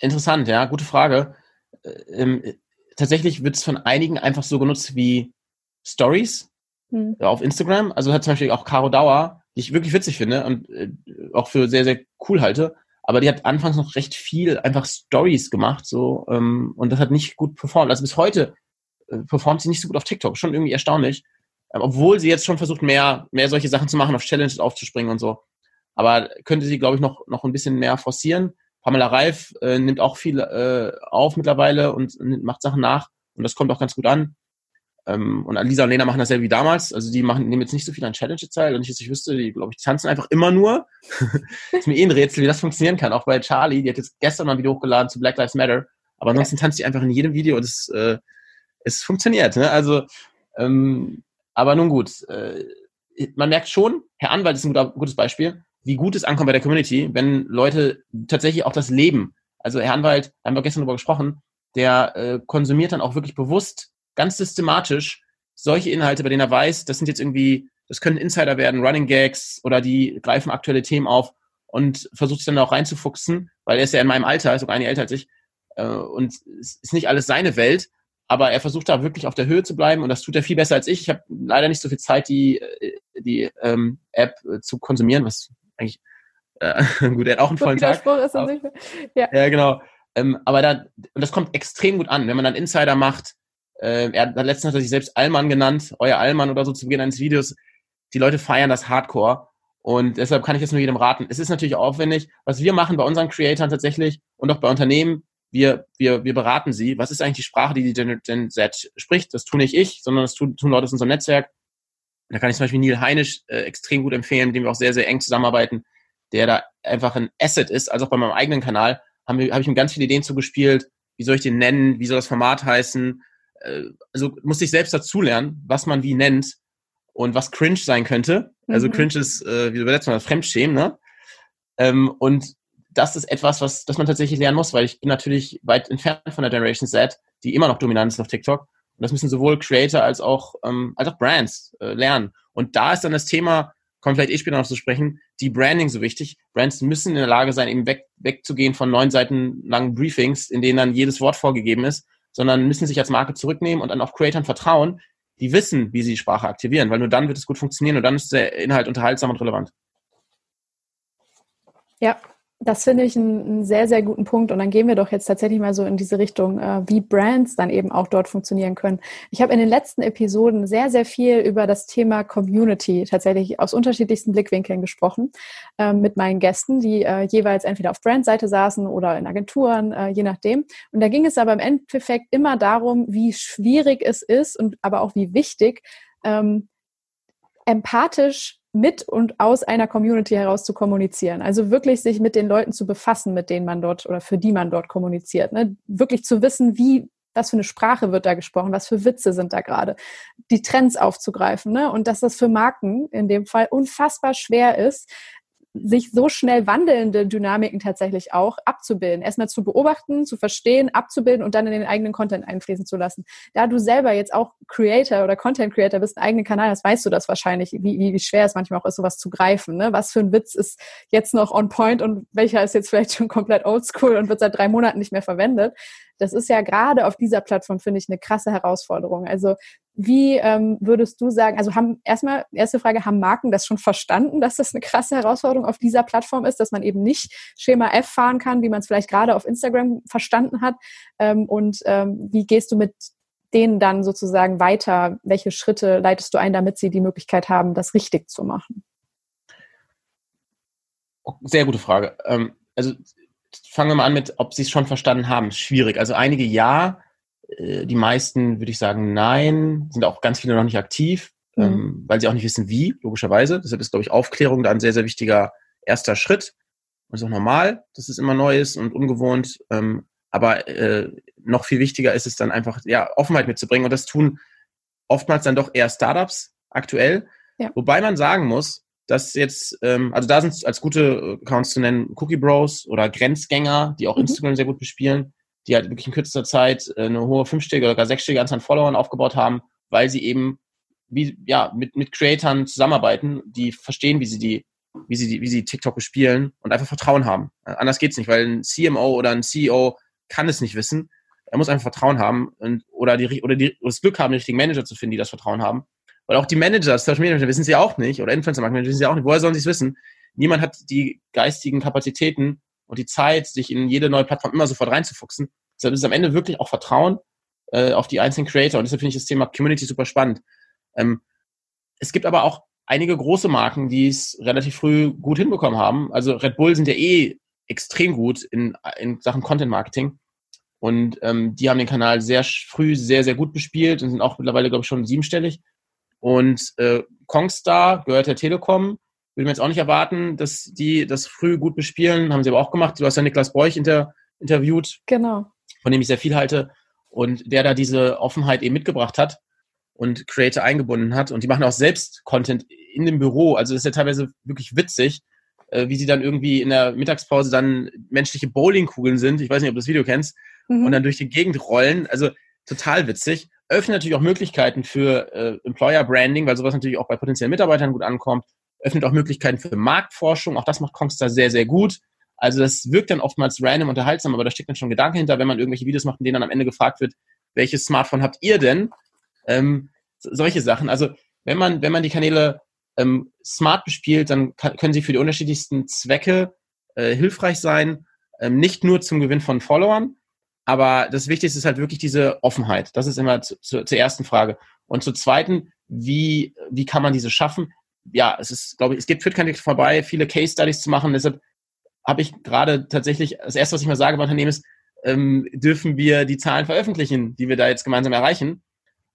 Interessant, ja, gute Frage. Äh, ähm, tatsächlich wird es von einigen einfach so genutzt wie Stories hm. auf Instagram. Also hat zum Beispiel auch Caro Dauer, die ich wirklich witzig finde und äh, auch für sehr, sehr cool halte. Aber die hat anfangs noch recht viel einfach Stories gemacht, so, ähm, und das hat nicht gut performt. Also bis heute äh, performt sie nicht so gut auf TikTok. Schon irgendwie erstaunlich. Ähm, obwohl sie jetzt schon versucht, mehr, mehr solche Sachen zu machen, auf Challenges aufzuspringen und so. Aber könnte sie, glaube ich, noch, noch ein bisschen mehr forcieren. Pamela Reif äh, nimmt auch viel äh, auf mittlerweile und macht Sachen nach. Und das kommt auch ganz gut an. Ähm, und Lisa und Lena machen dasselbe wie damals. Also die machen, nehmen jetzt nicht so viel an Challenges teil. Und ich, ich wüsste, die, glaube ich, tanzen einfach immer nur. ist mir eh ein Rätsel, wie das funktionieren kann. Auch bei Charlie, die hat jetzt gestern mal ein Video hochgeladen zu Black Lives Matter. Aber ansonsten okay. tanzt die einfach in jedem Video und es, äh, es funktioniert. Ne? Also, ähm, aber nun gut. Äh, man merkt schon, Herr Anwalt ist ein guter, gutes Beispiel, wie gut es ankommt bei der Community, wenn Leute tatsächlich auch das Leben. Also Herr Anwalt, haben wir gestern darüber gesprochen, der äh, konsumiert dann auch wirklich bewusst ganz systematisch solche Inhalte, bei denen er weiß, das sind jetzt irgendwie, das können Insider werden, Running Gags oder die greifen aktuelle Themen auf und versucht sich dann auch reinzufuchsen, weil er ist ja in meinem Alter, sogar eine älter als ich, äh, und es ist nicht alles seine Welt, aber er versucht da wirklich auf der Höhe zu bleiben und das tut er viel besser als ich. Ich habe leider nicht so viel Zeit, die, äh, die ähm, App äh, zu konsumieren, was eigentlich äh, gut, er hat auch einen vollen Tag. Ist aber, ja. ja, genau. Ähm, aber da, und das kommt extrem gut an, wenn man dann Insider macht, äh, er hat letztens hat er sich selbst Allmann genannt, euer Allmann oder so zu Beginn eines Videos. Die Leute feiern das Hardcore. Und deshalb kann ich es nur jedem raten. Es ist natürlich aufwendig. Was wir machen bei unseren Creatoren tatsächlich und auch bei Unternehmen, wir, wir, wir beraten sie. Was ist eigentlich die Sprache, die die Gen, Gen Z spricht? Das tue nicht ich, sondern das tun, tun Leute aus unserem Netzwerk. Da kann ich zum Beispiel Neil Heinisch äh, extrem gut empfehlen, mit dem wir auch sehr, sehr eng zusammenarbeiten, der da einfach ein Asset ist. Also auch bei meinem eigenen Kanal habe hab ich ihm ganz viele Ideen zugespielt. Wie soll ich den nennen? Wie soll das Format heißen? äh, also muss ich selbst dazulernen, was man wie nennt und was cringe sein könnte. Also mhm. cringe ist, äh, wie übersetzt man das, Fremdschämen, ne? Ähm, und das ist etwas, was, das man tatsächlich lernen muss, weil ich bin natürlich weit entfernt von der Generation Z, die immer noch dominant ist auf TikTok. Und das müssen sowohl Creator als auch, ähm, als auch Brands äh, lernen. Und da ist dann das Thema, kommt vielleicht eh später noch zu sprechen, die Branding so wichtig. Brands müssen in der Lage sein, eben weg, wegzugehen von neun Seiten langen Briefings, in denen dann jedes Wort vorgegeben ist sondern müssen sich als Marke zurücknehmen und dann auf Creatoren vertrauen, die wissen, wie sie die Sprache aktivieren, weil nur dann wird es gut funktionieren und dann ist der Inhalt unterhaltsam und relevant. Ja, das finde ich einen, sehr, sehr guten Punkt. Und dann gehen wir doch jetzt tatsächlich mal so in diese Richtung, äh, wie Brands dann eben auch dort funktionieren können. Ich habe in den letzten Episoden sehr, sehr viel über das Thema Community tatsächlich aus unterschiedlichsten Blickwinkeln gesprochen äh, mit meinen Gästen, die äh, jeweils entweder auf Brandseite saßen oder in Agenturen, äh, je nachdem. Und da ging es aber im Endeffekt immer darum, wie schwierig es ist und aber auch wie wichtig, ähm, empathisch mit und aus einer Community heraus zu kommunizieren. Also wirklich sich mit den Leuten zu befassen, mit denen man dort oder für die man dort kommuniziert. Ne? Wirklich zu wissen, wie, was für eine Sprache wird da gesprochen, was für Witze sind da gerade, die Trends aufzugreifen. Ne? Und dass das für Marken in dem Fall unfassbar schwer ist, sich so schnell wandelnde Dynamiken tatsächlich auch abzubilden. Erstmal zu beobachten, zu verstehen, abzubilden und dann in den eigenen Content einfließen zu lassen. Da du selber jetzt auch Creator oder Content Creator bist, einen eigenen Kanal hast, weißt du das wahrscheinlich, wie, wie schwer es manchmal auch ist, sowas zu greifen. Ne? Was für ein Witz ist jetzt noch on point und welcher ist jetzt vielleicht schon komplett oldschool und wird seit drei Monaten nicht mehr verwendet. Das ist ja gerade auf dieser Plattform, finde ich, eine krasse Herausforderung. Also wie ähm, würdest du sagen, also haben erstmal, erste Frage, haben Marken das schon verstanden, dass das eine krasse Herausforderung auf dieser Plattform ist, dass man eben nicht Schema F fahren kann, wie man es vielleicht gerade auf Instagram verstanden hat? Ähm, und ähm, wie gehst du mit denen dann sozusagen weiter? Welche Schritte leitest du ein, damit sie die Möglichkeit haben, das richtig zu machen? Sehr gute Frage. Ähm, also fangen wir mal an mit, ob sie es schon verstanden haben. Schwierig. Also einige ja, äh, die meisten würde ich sagen nein, sind auch ganz viele noch nicht aktiv, mhm. ähm, weil sie auch nicht wissen wie, logischerweise. Deshalb ist, glaube ich, Aufklärung da ein sehr, sehr wichtiger erster Schritt. Und ist auch normal, dass es immer neu ist und ungewohnt. Ähm, aber äh, noch viel wichtiger ist es dann einfach, ja, Offenheit mitzubringen. Und das tun oftmals dann doch eher Startups aktuell. Ja. Wobei man sagen muss, dass jetzt, ähm, also da sind als gute Accounts zu nennen Cookie Bros oder Grenzgänger, die auch mhm. Instagram sehr gut bespielen, die halt wirklich in kürzester Zeit äh, eine hohe fünfstellige oder gar sechsstellige Anzahl an Followern aufgebaut haben, weil sie eben wie, ja, mit, mit Creatoren zusammenarbeiten, die verstehen, wie sie die, wie sie die, wie sie TikTok bespielen und einfach Vertrauen haben. Äh, anders geht's nicht, weil ein CMO oder ein CEO kann es nicht wissen. Er muss einfach Vertrauen haben und, oder, die, oder, die, oder das Glück haben, die richtigen Manager zu finden, die das Vertrauen haben. Weil auch die Manager, Social Media Manager wissen sie auch nicht oder Influencer Marketing wissen sie auch nicht. Woher sollen sie es wissen? Niemand hat die geistigen Kapazitäten und die Zeit, sich in jede neue Plattform immer sofort reinzufuchsen. Deshalb ist es am Ende wirklich auch Vertrauen äh, auf die einzelnen Creator. Und deshalb finde ich das Thema Community super spannend. Ähm, es gibt aber auch einige große Marken, die es relativ früh gut hinbekommen haben. Also Red Bull sind ja eh extrem gut in, in Sachen Content Marketing. Und ähm, die haben den Kanal sehr früh sehr, sehr gut bespielt und sind auch mittlerweile, glaube ich, schon siebenstellig. Und äh, Kongstar gehört der Telekom. Würde mir jetzt auch nicht erwarten, dass die das früh gut bespielen. Haben sie aber auch gemacht. Du hast ja Niklas Beuch inter, interviewt. Genau. Von dem ich sehr viel halte. Und der da diese Offenheit eben mitgebracht hat und Creator eingebunden hat. Und die machen auch selbst Content in dem Büro. Also das ist ja teilweise wirklich witzig, äh, wie sie dann irgendwie in der Mittagspause dann menschliche Bowlingkugeln sind. Ich weiß nicht, ob du das Video kennst. Mhm. Und dann durch die Gegend rollen. Also total witzig öffnet natürlich auch Möglichkeiten für äh, Employer Branding, weil sowas natürlich auch bei potenziellen Mitarbeitern gut ankommt. Öffnet auch Möglichkeiten für Marktforschung. Auch das macht Kongstar sehr, sehr gut. Also das wirkt dann oftmals random unterhaltsam, aber da steckt dann schon Gedanke hinter, wenn man irgendwelche Videos macht, in denen dann am Ende gefragt wird, welches Smartphone habt ihr denn? Ähm, solche Sachen. Also wenn man, wenn man die Kanäle ähm, smart bespielt, dann kann, können sie für die unterschiedlichsten Zwecke äh, hilfreich sein. Ähm, nicht nur zum Gewinn von Followern, aber das Wichtigste ist halt wirklich diese Offenheit. Das ist immer zu, zu, zur ersten Frage. Und zur zweiten, wie, wie kann man diese schaffen? Ja, es ist, glaube ich, es gibt, führt kein Weg vorbei, viele Case Studies zu machen. Deshalb habe ich gerade tatsächlich, das erste, was ich mal sage bei Unternehmen ist, ähm, dürfen wir die Zahlen veröffentlichen, die wir da jetzt gemeinsam erreichen.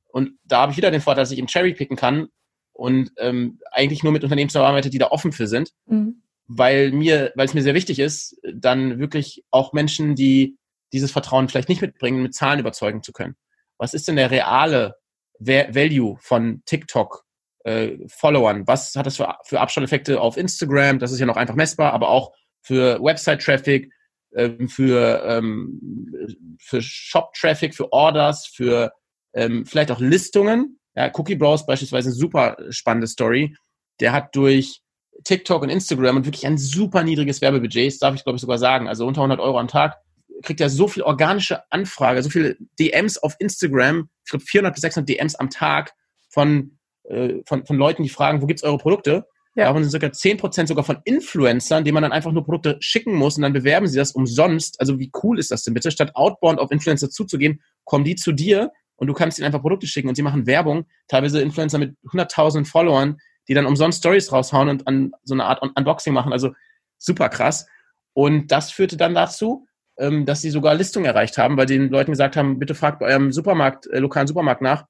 Und da habe ich wieder den Vorteil, dass ich eben Cherry picken kann und ähm, eigentlich nur mit Unternehmen zusammenarbeite, die da offen für sind. Mhm. Weil mir, weil es mir sehr wichtig ist, dann wirklich auch Menschen, die dieses Vertrauen vielleicht nicht mitbringen, mit Zahlen überzeugen zu können. Was ist denn der reale Value von TikTok äh, Followern? Was hat das für, für Abstandeffekte auf Instagram? Das ist ja noch einfach messbar, aber auch für Website-Traffic, ähm, für, ähm, für Shop-Traffic, für Orders, für ähm, vielleicht auch Listungen. Ja, Cookie Browse beispielsweise eine super spannende Story. Der hat durch TikTok und Instagram und wirklich ein super niedriges Werbebudget, das darf ich glaube ich sogar sagen, also unter 100 Euro am Tag, kriegt ja so viel organische Anfrage, so viele DMs auf Instagram, ich glaube 400 bis 600 DMs am Tag von, äh, von, von Leuten, die fragen, wo gibt's eure Produkte? Ja. Davon sind sogar 10% sogar von Influencern, denen man dann einfach nur Produkte schicken muss und dann bewerben sie das umsonst. Also wie cool ist das denn bitte? Statt outbound auf Influencer zuzugehen, kommen die zu dir und du kannst ihnen einfach Produkte schicken und sie machen Werbung. Teilweise Influencer mit 100.000 Followern, die dann umsonst Stories raushauen und an so eine Art Unboxing machen. Also super krass. Und das führte dann dazu, ähm, dass sie sogar Listungen erreicht haben, weil den Leuten gesagt haben, bitte fragt bei eurem Supermarkt, äh, lokalen Supermarkt nach,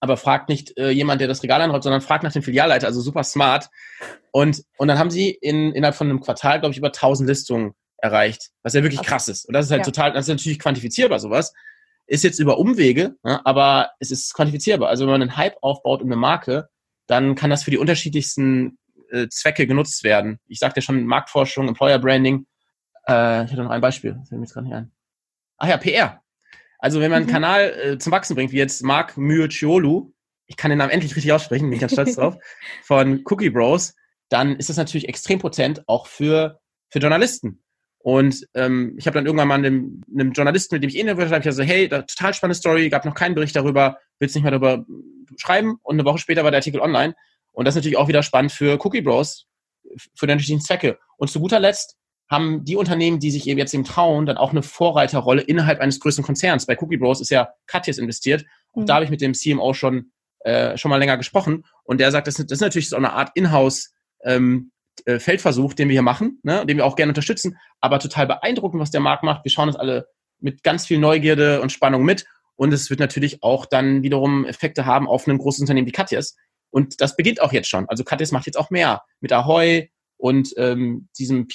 aber fragt nicht äh, jemand, der das Regal anräumt, sondern fragt nach dem Filialleiter, also super smart. Und, und dann haben sie in, innerhalb von einem Quartal, glaube ich, über 1000 Listungen erreicht, was ja wirklich krass ist. Und das ist halt ja. total, das ist natürlich quantifizierbar, sowas. Ist jetzt über Umwege, ne, aber es ist quantifizierbar. Also wenn man einen Hype aufbaut um eine Marke, dann kann das für die unterschiedlichsten äh, Zwecke genutzt werden. Ich sagte ja schon, Marktforschung, Employer Branding, äh, ich hatte noch ein Beispiel, das fällt mir jetzt gerade nicht ein. Ach ja, PR. Also wenn man einen mhm. Kanal äh, zum Wachsen bringt, wie jetzt Mark Myociolu, ich kann den Namen endlich richtig aussprechen, bin ich ganz stolz drauf, von Cookie Bros, dann ist das natürlich extrem potent auch für, für Journalisten. Und ähm, ich habe dann irgendwann mal einem, einem Journalisten, mit dem ich eh interviewt habe, ich so, hey, da, total spannende Story, gab noch keinen Bericht darüber, willst nicht mehr darüber schreiben? Und eine Woche später war der Artikel online. Und das ist natürlich auch wieder spannend für Cookie Bros, für die unterschiedlichen Zwecke. Und zu guter Letzt haben die Unternehmen, die sich eben jetzt eben trauen, dann auch eine Vorreiterrolle innerhalb eines größeren Konzerns. Bei Cookie Bros ist ja Katjes investiert. Und mhm. da habe ich mit dem CMO schon, äh, schon mal länger gesprochen. Und der sagt, das, das ist natürlich so eine Art Inhouse ähm, äh, Feldversuch, den wir hier machen, ne, den wir auch gerne unterstützen, aber total beeindruckend, was der Markt macht. Wir schauen uns alle mit ganz viel Neugierde und Spannung mit. Und es wird natürlich auch dann wiederum Effekte haben auf ein großes Unternehmen wie Katjes. Und das beginnt auch jetzt schon. Also Katjes macht jetzt auch mehr mit Ahoy und ähm, diesem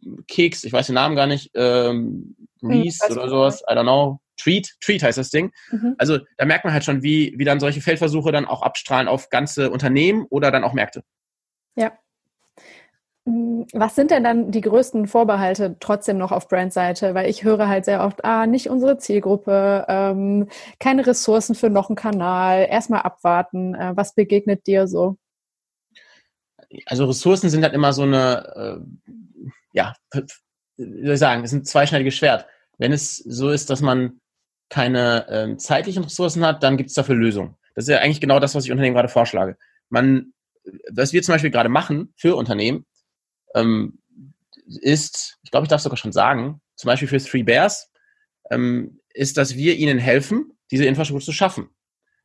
Peanuts-Keks, ich weiß den Namen gar nicht, ähm, hm, Reese hm, oder sowas, I don't know, Treat, Treat heißt das Ding. Mhm. Also da merkt man halt schon, wie, wie dann solche Feldversuche dann auch abstrahlen auf ganze Unternehmen oder dann auch Märkte. Ja, was sind denn dann die größten Vorbehalte trotzdem noch auf Brandseite? Weil ich höre halt sehr oft, ah, nicht unsere Zielgruppe, ähm, keine Ressourcen für noch einen Kanal, erstmal abwarten. Äh, was begegnet dir so? Also Ressourcen sind halt immer so eine, äh, ja, wie soll ich sagen, es sind zweischneidiges Schwert. Wenn es so ist, dass man keine äh, zeitlichen Ressourcen hat, dann gibt es dafür Lösungen. Das ist ja eigentlich genau das, was ich Unternehmen gerade vorschlage. Man, was wir zum Beispiel gerade machen für Unternehmen, ähm, ist, ich glaube, ich darf sogar schon sagen, zum Beispiel für Three Bears, ähm, ist, dass wir ihnen helfen, diese Infrastruktur zu schaffen.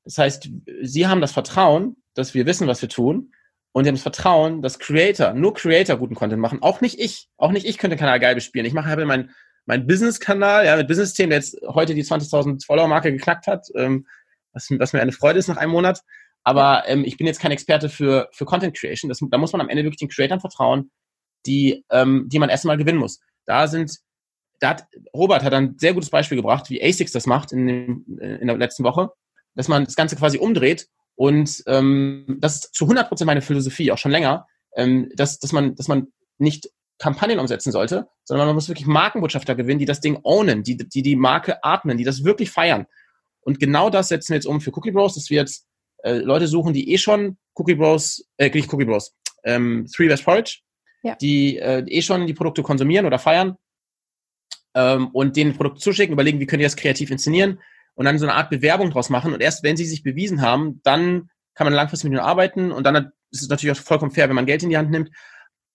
Das heißt, sie haben das Vertrauen, dass wir wissen, was wir tun. Und sie haben das Vertrauen, dass Creator, nur Creator guten Content machen. Auch nicht ich. Auch nicht ich könnte den Kanal geil bespielen. Ich mache habe mein, mein Business-Kanal, ja, mit Business-Themen, der jetzt heute die 20.000 Follower-Marke geknackt hat, ähm, was, was mir eine Freude ist nach einem Monat. Aber ähm, ich bin jetzt kein Experte für, für Content Creation. Das, da muss man am Ende wirklich den Creatoren vertrauen, die, ähm, die man erstmal gewinnen muss. Da sind, da hat, Robert hat ein sehr gutes Beispiel gebracht, wie ASICS das macht in, dem, in der letzten Woche, dass man das Ganze quasi umdreht und ähm, das ist zu 100 Prozent meine Philosophie, auch schon länger, ähm, dass, dass, man, dass man nicht Kampagnen umsetzen sollte, sondern man muss wirklich Markenbotschafter gewinnen, die das Ding ownen, die die, die Marke atmen, die das wirklich feiern. Und genau das setzen wir jetzt um für Cookie Bros, dass wir jetzt äh, Leute suchen, die eh schon Cookie Bros, äh, nicht Cookie Bros, ähm, Three Best Porridge ja. die äh, eh schon die Produkte konsumieren oder feiern ähm, und denen Produkte zuschicken, überlegen, wie können die das kreativ inszenieren und dann so eine Art Bewerbung draus machen. Und erst wenn sie sich bewiesen haben, dann kann man langfristig mit ihnen arbeiten und dann ist es natürlich auch vollkommen fair, wenn man Geld in die Hand nimmt.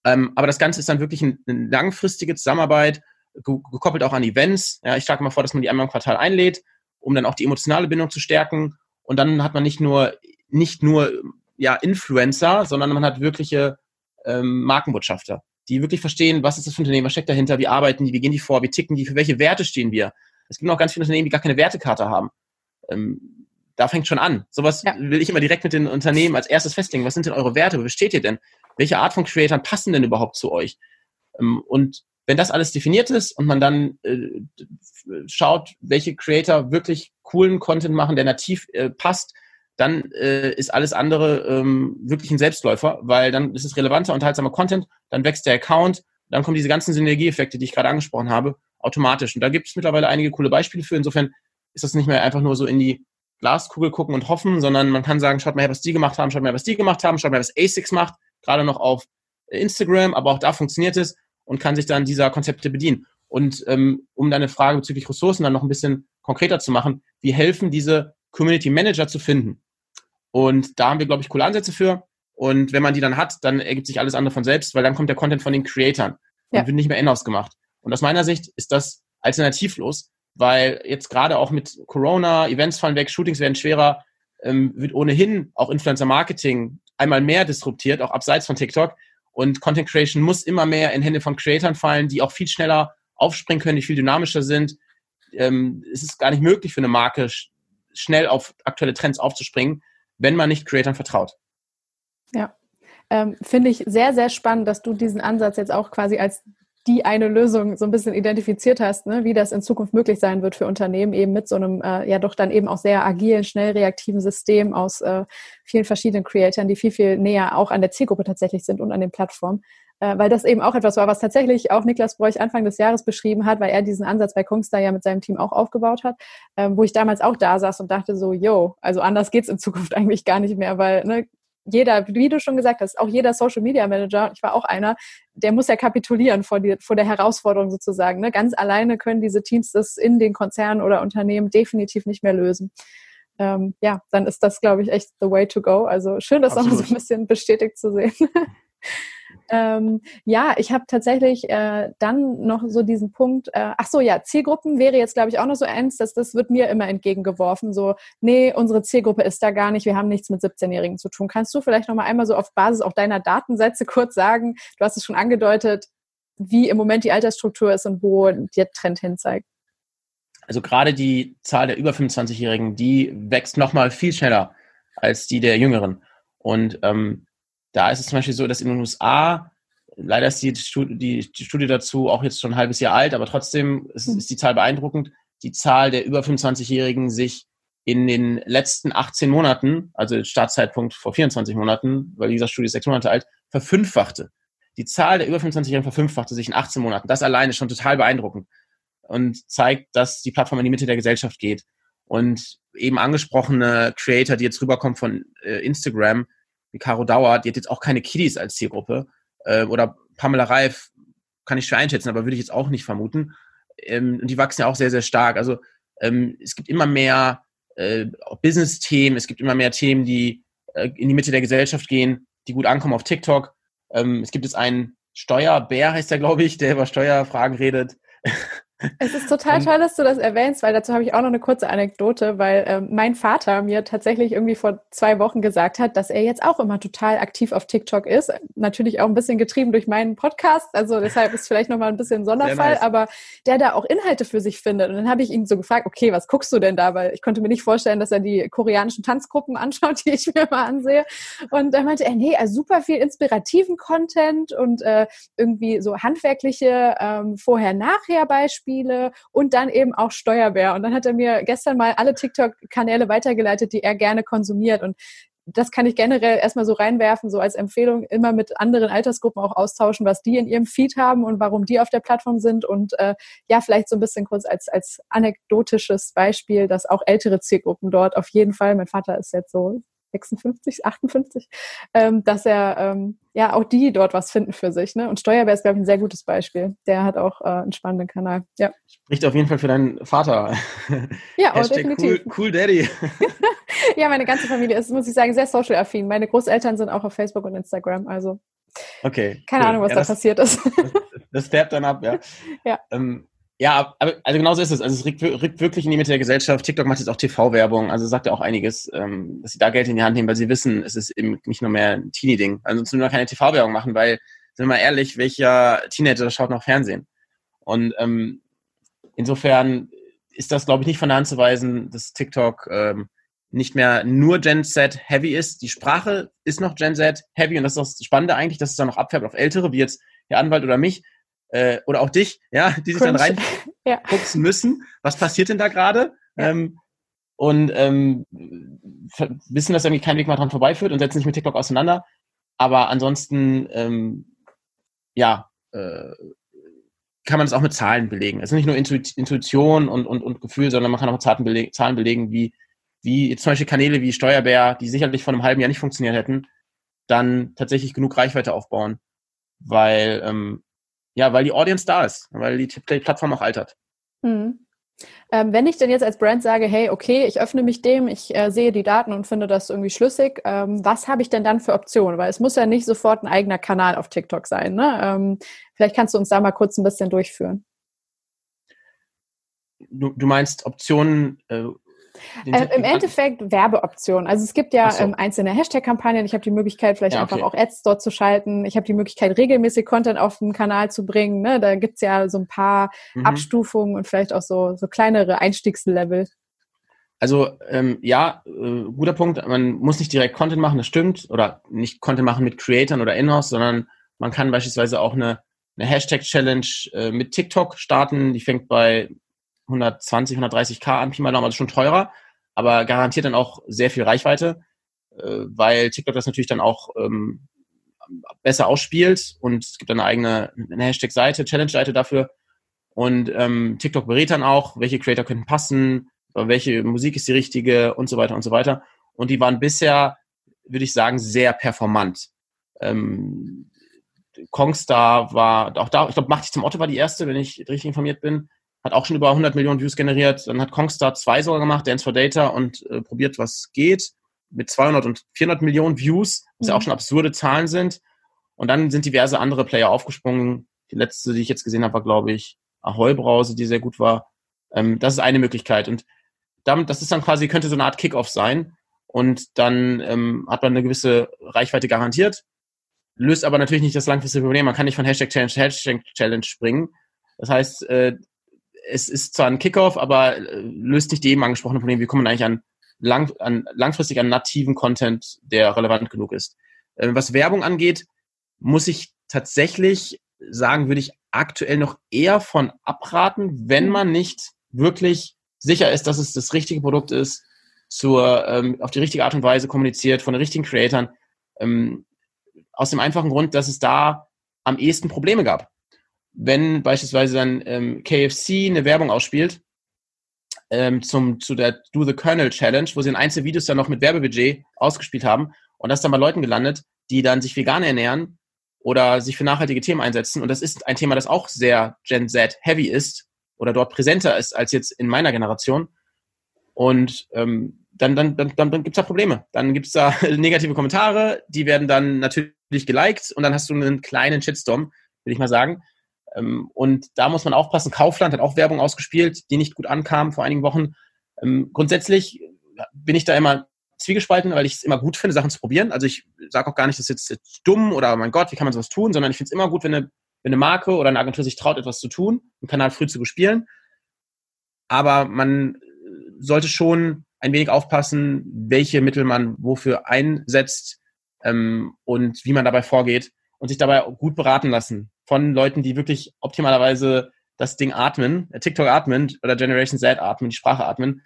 Ähm, aber das Ganze ist dann wirklich ein, eine langfristige Zusammenarbeit, gekoppelt auch an Events. Ja, ich schlage mal vor, dass man die einmal im Quartal einlädt, um dann auch die emotionale Bindung zu stärken. Und dann hat man nicht nur, nicht nur ja, Influencer, sondern man hat wirkliche ähm, Markenbotschafter, die wirklich verstehen, was ist das für ein Unternehmen, was steckt dahinter, wie arbeiten die, wie gehen die vor, wie ticken die, für welche Werte stehen wir. Es gibt noch ganz viele Unternehmen, die gar keine Wertekarte haben. Ähm, da fängt schon an. Sowas ja. will ich immer direkt mit den Unternehmen als erstes festlegen. Was sind denn eure Werte? Wo steht ihr denn? Welche Art von Creatoren passen denn überhaupt zu euch? Ähm, und wenn das alles definiert ist und man dann äh, schaut, welche Creator wirklich coolen Content machen, der nativ äh, passt, dann äh, ist alles andere ähm, wirklich ein Selbstläufer, weil dann ist es relevanter, unterhaltsamer Content, dann wächst der Account, dann kommen diese ganzen Synergieeffekte, die ich gerade angesprochen habe, automatisch. Und da gibt es mittlerweile einige coole Beispiele für. Insofern ist das nicht mehr einfach nur so in die Glaskugel gucken und hoffen, sondern man kann sagen, schaut mal her, was die gemacht haben, schaut mal her, was die gemacht haben, schaut mal her, was ASICS macht, gerade noch auf Instagram, aber auch da funktioniert es und kann sich dann dieser Konzepte bedienen. Und ähm, um deine Frage bezüglich Ressourcen dann noch ein bisschen konkreter zu machen, wie helfen diese Community Manager zu finden? Und da haben wir, glaube ich, coole Ansätze für. Und wenn man die dann hat, dann ergibt sich alles andere von selbst, weil dann kommt der Content von den Creatoren ja. und wird nicht mehr in-house gemacht. Und aus meiner Sicht ist das alternativlos, weil jetzt gerade auch mit Corona, Events fallen weg, Shootings werden schwerer, ähm, wird ohnehin auch Influencer-Marketing einmal mehr disruptiert, auch abseits von TikTok. Und Content Creation muss immer mehr in Hände von Creatoren fallen, die auch viel schneller aufspringen können, die viel dynamischer sind. Ähm, es ist gar nicht möglich für eine Marke, schnell auf aktuelle Trends aufzuspringen wenn man nicht Creatern vertraut. Ja, ähm, finde ich sehr, sehr spannend, dass du diesen Ansatz jetzt auch quasi als die eine Lösung so ein bisschen identifiziert hast, ne, wie das in Zukunft möglich sein wird für Unternehmen, eben mit so einem äh, ja doch dann eben auch sehr agilen, schnell reaktiven System aus äh, vielen verschiedenen Creatoren, die viel, viel näher auch an der Zielgruppe tatsächlich sind und an den Plattformen. Äh, weil das eben auch etwas war, was tatsächlich auch Niklas Bräuch Anfang des Jahres beschrieben hat, weil er diesen Ansatz bei Kongstar ja mit seinem Team auch aufgebaut hat, ähm, wo ich damals auch da saß und dachte so, yo, also anders geht's in Zukunft eigentlich gar nicht mehr, weil ne, jeder, wie du schon gesagt hast, auch jeder Social Media Manager, ich war auch einer, der muss ja kapitulieren vor, die, vor der Herausforderung sozusagen. Ne? Ganz alleine können diese Teams das in den Konzernen oder Unternehmen definitiv nicht mehr lösen. Ähm, ja, dann ist das, glaube ich, echt the way to go. Also schön, das Absolut. auch so ein bisschen bestätigt zu sehen. Ähm, ja, ich habe tatsächlich äh, dann noch so diesen Punkt, äh, ach so, ja, Zielgruppen wäre jetzt, glaube ich, auch noch so eins, dass das wird mir immer entgegengeworfen, so, nee, unsere Zielgruppe ist da gar nicht, wir haben nichts mit 17-Jährigen zu tun. Kannst du vielleicht nochmal einmal so auf Basis auch deiner Datensätze kurz sagen, du hast es schon angedeutet, wie im Moment die Altersstruktur ist und wo der Trend hin zeigt? Also gerade die Zahl der über 25-Jährigen, die wächst nochmal viel schneller als die der Jüngeren. Und ähm, da ist es zum Beispiel so, dass in den USA, leider ist die Studie, die, die Studie dazu auch jetzt schon ein halbes Jahr alt, aber trotzdem ist, hm. ist die Zahl beeindruckend, die Zahl der über 25-Jährigen sich in den letzten 18 Monaten, also Startzeitpunkt vor 24 Monaten, weil dieser Studie ist sechs Monate alt, verfünffachte. Die Zahl der über 25-Jährigen verfünffachte sich in 18 Monaten. Das alleine ist schon total beeindruckend und zeigt, dass die Plattform in die Mitte der Gesellschaft geht. Und eben angesprochene Creator, die jetzt rüberkommen von äh, Instagram, wie Caro Dauer, die hat jetzt auch keine Kiddies als Zielgruppe. Äh, oder Pamela Reif, kann ich schwer einschätzen, aber würde ich jetzt auch nicht vermuten. Ähm, und die wachsen ja auch sehr, sehr stark. Also ähm, es gibt immer mehr äh, Business-Themen, es gibt immer mehr Themen, die äh, in die Mitte der Gesellschaft gehen, die gut ankommen auf TikTok. Ähm, es gibt jetzt einen Steuerbär, heißt der, glaube ich, der über Steuerfragen redet. Es ist total toll, dass du das erwähnst, weil dazu habe ich auch noch eine kurze Anekdote, weil ähm, mein Vater mir tatsächlich irgendwie vor zwei Wochen gesagt hat, dass er jetzt auch immer total aktiv auf TikTok ist. Natürlich auch ein bisschen getrieben durch meinen Podcast, also deshalb ist vielleicht nochmal ein bisschen ein Sonderfall, nice. aber der da auch Inhalte für sich findet. Und dann habe ich ihn so gefragt, okay, was guckst du denn da? Weil ich konnte mir nicht vorstellen, dass er die koreanischen Tanzgruppen anschaut, die ich mir mal ansehe. Und da meinte er, nee, also super viel inspirativen Content und äh, irgendwie so handwerkliche ähm, Vorher-Nachher-Beispiele Beispiele und dann eben auch Steuerbär. Und dann hat er mir gestern mal alle TikTok-Kanäle weitergeleitet, die er gerne konsumiert. Und das kann ich generell erstmal so reinwerfen, so als Empfehlung, immer mit anderen Altersgruppen auch austauschen, was die in ihrem Feed haben und warum die auf der Plattform sind. Und äh, ja, vielleicht so ein bisschen kurz als, als anekdotisches Beispiel, dass auch ältere Zielgruppen dort auf jeden Fall, mein Vater ist jetzt so 56, 58, ähm, dass er ähm, ja auch die dort was finden für sich. Ne? Und Steuerbär ist, glaube ich, ein sehr gutes Beispiel. Der hat auch äh, einen spannenden Kanal. Ja. Spricht auf jeden Fall für deinen Vater. Ja, oh, definitiv. Cool, cool Daddy. ja, meine ganze Familie ist, muss ich sagen, sehr social-affin. Meine Großeltern sind auch auf Facebook und Instagram. Also okay, keine cool. Ahnung, was ja, da das, passiert ist. das, das färbt dann ab, ja. ja. Ähm, ja, aber also genauso ist es. Also es rückt, rückt wirklich in die Mitte der Gesellschaft. TikTok macht jetzt auch TV-Werbung, also sagt ja auch einiges, ähm, dass sie da Geld in die Hand nehmen, weil sie wissen, es ist eben nicht nur mehr ein Teenie-Ding. Also sonst nur keine TV-Werbung machen, weil, sind wir mal ehrlich, welcher Teenager schaut noch Fernsehen? Und ähm, insofern ist das, glaube ich, nicht von der Hand zu weisen, dass TikTok ähm, nicht mehr nur Gen Z heavy ist. Die Sprache ist noch Gen Z heavy und das ist das Spannende eigentlich, dass es dann noch abfärbt auf Ältere, wie jetzt der Anwalt oder mich, äh, oder auch dich, ja, die sich Cringe. dann reinfuchsen ja. müssen. Was passiert denn da gerade? Ja. Ähm, und ähm, wissen, dass irgendwie kein Weg mehr dran vorbeiführt und setzen sich mit TikTok auseinander. Aber ansonsten, ähm, ja, äh, kann man es auch mit Zahlen belegen. Es ist nicht nur Intuition und, und, und Gefühl, sondern man kann auch mit Zahlen belegen, Zahlen belegen wie, wie zum Beispiel Kanäle wie Steuerbär, die sicherlich vor einem halben Jahr nicht funktioniert hätten, dann tatsächlich genug Reichweite aufbauen. Weil ähm, ja, weil die Audience da ist, weil die Plattform auch altert. Hm. Ähm, wenn ich denn jetzt als Brand sage, hey, okay, ich öffne mich dem, ich äh, sehe die Daten und finde das irgendwie schlüssig, ähm, was habe ich denn dann für Optionen? Weil es muss ja nicht sofort ein eigener Kanal auf TikTok sein. Ne? Ähm, vielleicht kannst du uns da mal kurz ein bisschen durchführen. Du, du meinst Optionen, äh, äh, Im Endeffekt Werbeoptionen. Also es gibt ja so. ähm, einzelne Hashtag-Kampagnen. Ich habe die Möglichkeit, vielleicht ja, einfach auch Ads dort zu schalten. Ich habe die Möglichkeit, regelmäßig Content auf den Kanal zu bringen. Ne? Da gibt's ja so ein paar mhm. Abstufungen und vielleicht auch so, so kleinere Einstiegslevel. Also ähm, ja, äh, guter Punkt. Man muss nicht direkt Content machen, das stimmt. Oder nicht Content machen mit Creatern oder Inhouse, sondern man kann beispielsweise auch eine, eine Hashtag-Challenge äh, mit TikTok starten. Die fängt bei 120, 130k an, Pi mal Daumen, also schon teurer, aber garantiert dann auch sehr viel Reichweite, äh, weil TikTok das natürlich dann auch ähm, besser ausspielt und es gibt eine eigene Hashtag-Seite, Challenge-Seite dafür. Und ähm, TikTok berät dann auch, welche Creator könnten passen, welche Musik ist die richtige und so weiter und so weiter. Und die waren bisher, würde ich sagen, sehr performant. Ähm, Kongstar war auch da, ich glaube, Mach dich zum Otto war die erste, wenn ich richtig informiert bin hat auch schon über 100 Millionen Views generiert. Dann hat Kongstar zwei sogar gemacht, Dance for Data und äh, probiert, was geht, mit 200 und 400 Millionen Views, was mhm. ja auch schon absurde Zahlen sind. Und dann sind diverse andere Player aufgesprungen. Die letzte, die ich jetzt gesehen habe, war, glaube ich, Ahoi Brause, die sehr gut war. Ähm, das ist eine Möglichkeit. Und damit, das ist dann quasi, könnte so eine Art Kickoff sein. Und dann ähm, hat man eine gewisse Reichweite garantiert, löst aber natürlich nicht das langfristige Problem. Man kann nicht von Hashtag Challenge zu Hashtag Challenge springen. Das heißt, äh, es ist zwar ein Kickoff, aber äh, löst nicht die eben angesprochene Problem. Wie kommt man eigentlich an, lang, an langfristig an nativen Content, der relevant genug ist? Äh, was Werbung angeht, muss ich tatsächlich sagen, würde ich aktuell noch eher von abraten, wenn man nicht wirklich sicher ist, dass es das richtige Produkt ist, zur, ähm, auf die richtige Art und Weise kommuniziert, von den richtigen Creatoren. Ähm, aus dem einfachen Grund, dass es da am ehesten Probleme gab. Wenn beispielsweise dann ähm, KFC eine Werbung ausspielt ähm, zum, zu der Do the Kernel Challenge, wo sie in Einzelvideos dann noch mit Werbebudget ausgespielt haben und das dann bei Leuten gelandet, die dann sich vegan ernähren oder sich für nachhaltige Themen einsetzen. Und das ist ein Thema, das auch sehr Gen Z heavy ist oder dort präsenter ist als jetzt in meiner Generation. Und ähm, dann, dann, dann, dann, dann gibt es da Probleme. Dann gibt es da negative Kommentare, die werden dann natürlich geliked und dann hast du einen kleinen Shitstorm, will ich mal sagen. Ähm, und da muss man aufpassen. Kaufland hat auch Werbung ausgespielt, die nicht gut ankam vor einigen Wochen. Ähm, grundsätzlich bin ich da immer zwiegespalten, weil ich es immer gut finde, Sachen zu probieren. Also ich sage auch gar nicht, das ist jetzt dumm oder mein Gott, wie kann man sowas tun, sondern ich finde es immer gut, wenn eine, wenn eine Marke oder eine Agentur sich traut, etwas zu tun, einen Kanal früh zu bespielen. Aber man sollte schon ein wenig aufpassen, welche Mittel man wofür einsetzt ähm, und wie man dabei vorgeht und sich dabei gut beraten lassen von Leuten, die wirklich optimalerweise das Ding atmen, äh, TikTok atmen oder Generation Z atmen, die Sprache atmen,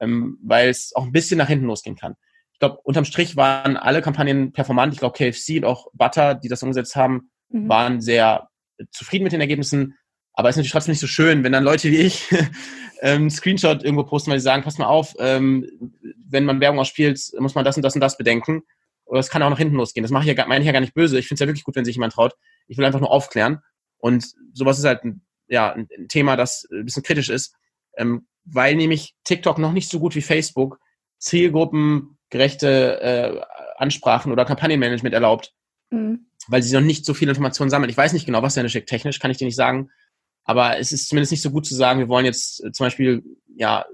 ähm, weil es auch ein bisschen nach hinten losgehen kann. Ich glaube, unterm Strich waren alle Kampagnen performant. Ich glaube, KFC und auch Butter, die das umgesetzt haben, mhm. waren sehr zufrieden mit den Ergebnissen. Aber es ist natürlich trotzdem nicht so schön, wenn dann Leute wie ich ähm, Screenshot irgendwo posten, weil sie sagen, pass mal auf, ähm, wenn man Werbung ausspielt, muss man das und das und das bedenken. Oder es kann auch nach hinten losgehen. Das mache ich ja, meine ich ja gar nicht böse. Ich finde es ja wirklich gut, wenn sich jemand traut. Ich will einfach nur aufklären. Und sowas ist halt ein, ja, ein Thema, das ein bisschen kritisch ist, ähm, weil nämlich TikTok noch nicht so gut wie Facebook zielgruppengerechte äh, Ansprachen oder Kampagnenmanagement erlaubt, mhm. weil sie noch nicht so viele Informationen sammeln. Ich weiß nicht genau, was da steckt. Technisch kann ich dir nicht sagen. Aber es ist zumindest nicht so gut zu sagen, wir wollen jetzt äh, zum Beispiel ja,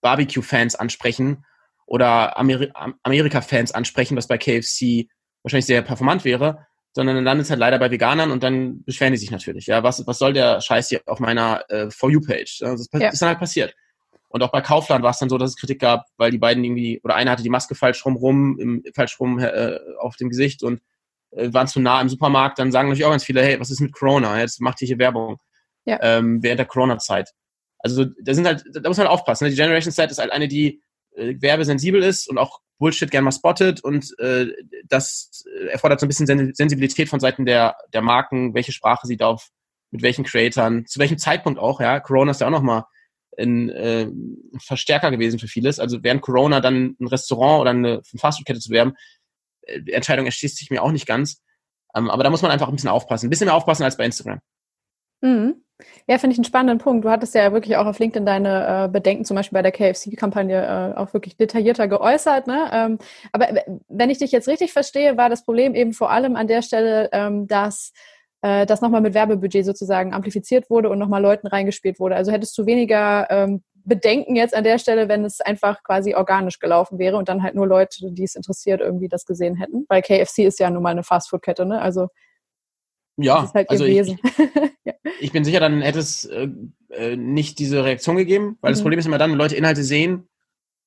Barbecue-Fans ansprechen oder Ameri Amerika-Fans ansprechen, was bei KFC wahrscheinlich sehr performant wäre, sondern dann landet es halt leider bei Veganern und dann beschweren die sich natürlich. Ja, was, was soll der Scheiß hier auf meiner äh, For You-Page? Das ja. ist dann halt passiert. Und auch bei Kaufland war es dann so, dass es Kritik gab, weil die beiden irgendwie, oder einer hatte die Maske falsch rum, rum im, falsch rum äh, auf dem Gesicht und äh, waren zu nah im Supermarkt. Dann sagen natürlich auch ganz viele, hey, was ist mit Corona? Jetzt macht ihr hier Werbung ja. ähm, während der Corona-Zeit. Also da sind halt, da muss man halt aufpassen. Ne? Die Generation Z ist halt eine, die äh, werbesensibel ist und auch Bullshit gern mal spottet und äh, das erfordert so ein bisschen Sensibilität von Seiten der, der Marken, welche Sprache sie da auf, mit welchen Creatoren, zu welchem Zeitpunkt auch, ja. Corona ist ja auch nochmal ein, äh, Verstärker gewesen für vieles. Also während Corona dann ein Restaurant oder eine Fastfood-Kette zu werben, äh, die Entscheidung erschließt sich mir auch nicht ganz. Ähm, aber da muss man einfach ein bisschen aufpassen. Ein bisschen mehr aufpassen als bei Instagram. Mhm. Ja, finde ich einen spannenden Punkt. Du hattest ja wirklich auch auf LinkedIn deine äh, Bedenken zum Beispiel bei der KFC-Kampagne äh, auch wirklich detaillierter geäußert. Ne? Ähm, aber wenn ich dich jetzt richtig verstehe, war das Problem eben vor allem an der Stelle, ähm, dass äh, das nochmal mit Werbebudget sozusagen amplifiziert wurde und nochmal Leuten reingespielt wurde. Also hättest du weniger ähm, Bedenken jetzt an der Stelle, wenn es einfach quasi organisch gelaufen wäre und dann halt nur Leute, die es interessiert, irgendwie das gesehen hätten. Weil KFC ist ja nun mal eine Fastfood-Kette, ne? Also ja, halt also ich, ja. ich, bin sicher, dann hätte es äh, äh, nicht diese Reaktion gegeben, weil mhm. das Problem ist immer dann, wenn Leute Inhalte sehen,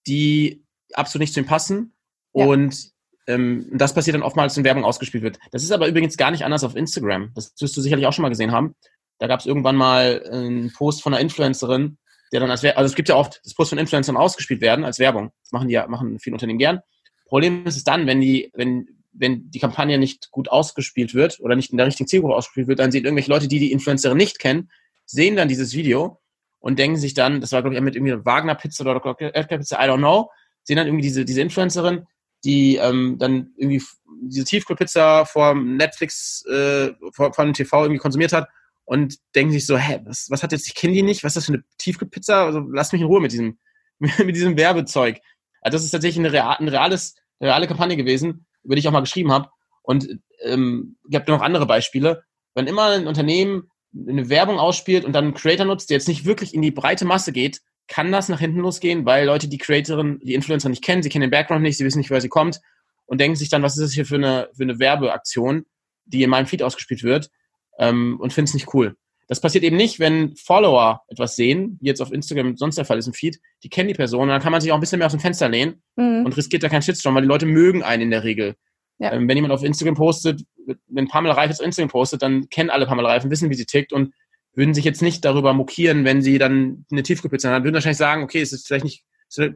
die absolut nicht zu ihm passen ja. und ähm, das passiert dann oftmals, wenn Werbung ausgespielt wird. Das ist aber übrigens gar nicht anders auf Instagram. Das wirst du sicherlich auch schon mal gesehen haben. Da gab es irgendwann mal einen Post von einer Influencerin, der dann als Werbung, also es gibt ja oft das Post von Influencern ausgespielt werden als Werbung. Das machen die ja, machen viele Unternehmen gern. Problem ist es dann, wenn die, wenn wenn die Kampagne nicht gut ausgespielt wird oder nicht in der richtigen Zielgruppe ausgespielt wird, dann sehen irgendwelche Leute, die die Influencerin nicht kennen, sehen dann dieses Video und denken sich dann, das war glaube ich mit irgendwie Wagner Pizza oder Edgar Pizza, I don't know, sehen dann irgendwie diese, diese Influencerin, die ähm, dann irgendwie diese Tiefkühlpizza vor Netflix, äh, vor, vor dem TV irgendwie konsumiert hat und denken sich so, hä, was, was hat jetzt, ich kenne die nicht, was ist das für eine Tiefkühlpizza? Also lass mich in Ruhe mit diesem, mit diesem Werbezeug. Also das ist tatsächlich eine, real, ein reales, eine reale Kampagne gewesen, über die ich auch mal geschrieben habe. Und ähm, gibt noch andere Beispiele. Wenn immer ein Unternehmen eine Werbung ausspielt und dann einen Creator nutzt, der jetzt nicht wirklich in die breite Masse geht, kann das nach hinten losgehen, weil Leute die Creatorin, die Influencer nicht kennen, sie kennen den Background nicht, sie wissen nicht, woher sie kommt und denken sich dann, was ist das hier für eine, für eine Werbeaktion, die in meinem Feed ausgespielt wird ähm, und finden es nicht cool. Das passiert eben nicht, wenn Follower etwas sehen, wie jetzt auf Instagram sonst der Fall ist im Feed, die kennen die Person und dann kann man sich auch ein bisschen mehr aus dem Fenster lehnen mhm. und riskiert da keinen Shitstorm, weil die Leute mögen einen in der Regel. Ja. Ähm, wenn jemand auf Instagram postet, wenn Pamela Reif jetzt auf Instagram postet, dann kennen alle Pamela Reif und wissen, wie sie tickt und würden sich jetzt nicht darüber mokieren, wenn sie dann eine Tiefkühlpizza haben. Würden wahrscheinlich sagen, okay, es ist vielleicht nicht,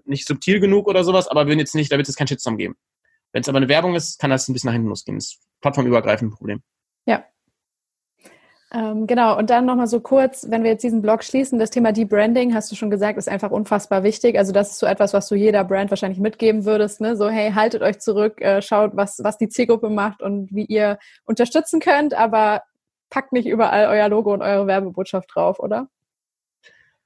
nicht subtil genug oder sowas, aber würden jetzt nicht, da wird es keinen Shitstorm geben. Wenn es aber eine Werbung ist, kann das ein bisschen nach hinten losgehen. Das ist plattformübergreifend ein Problem. Ja, ähm, genau, und dann nochmal so kurz, wenn wir jetzt diesen Blog schließen, das Thema Deep Branding, hast du schon gesagt, ist einfach unfassbar wichtig. Also das ist so etwas, was du jeder Brand wahrscheinlich mitgeben würdest. Ne? So, hey, haltet euch zurück, äh, schaut, was, was die Zielgruppe macht und wie ihr unterstützen könnt, aber packt nicht überall euer Logo und eure Werbebotschaft drauf, oder?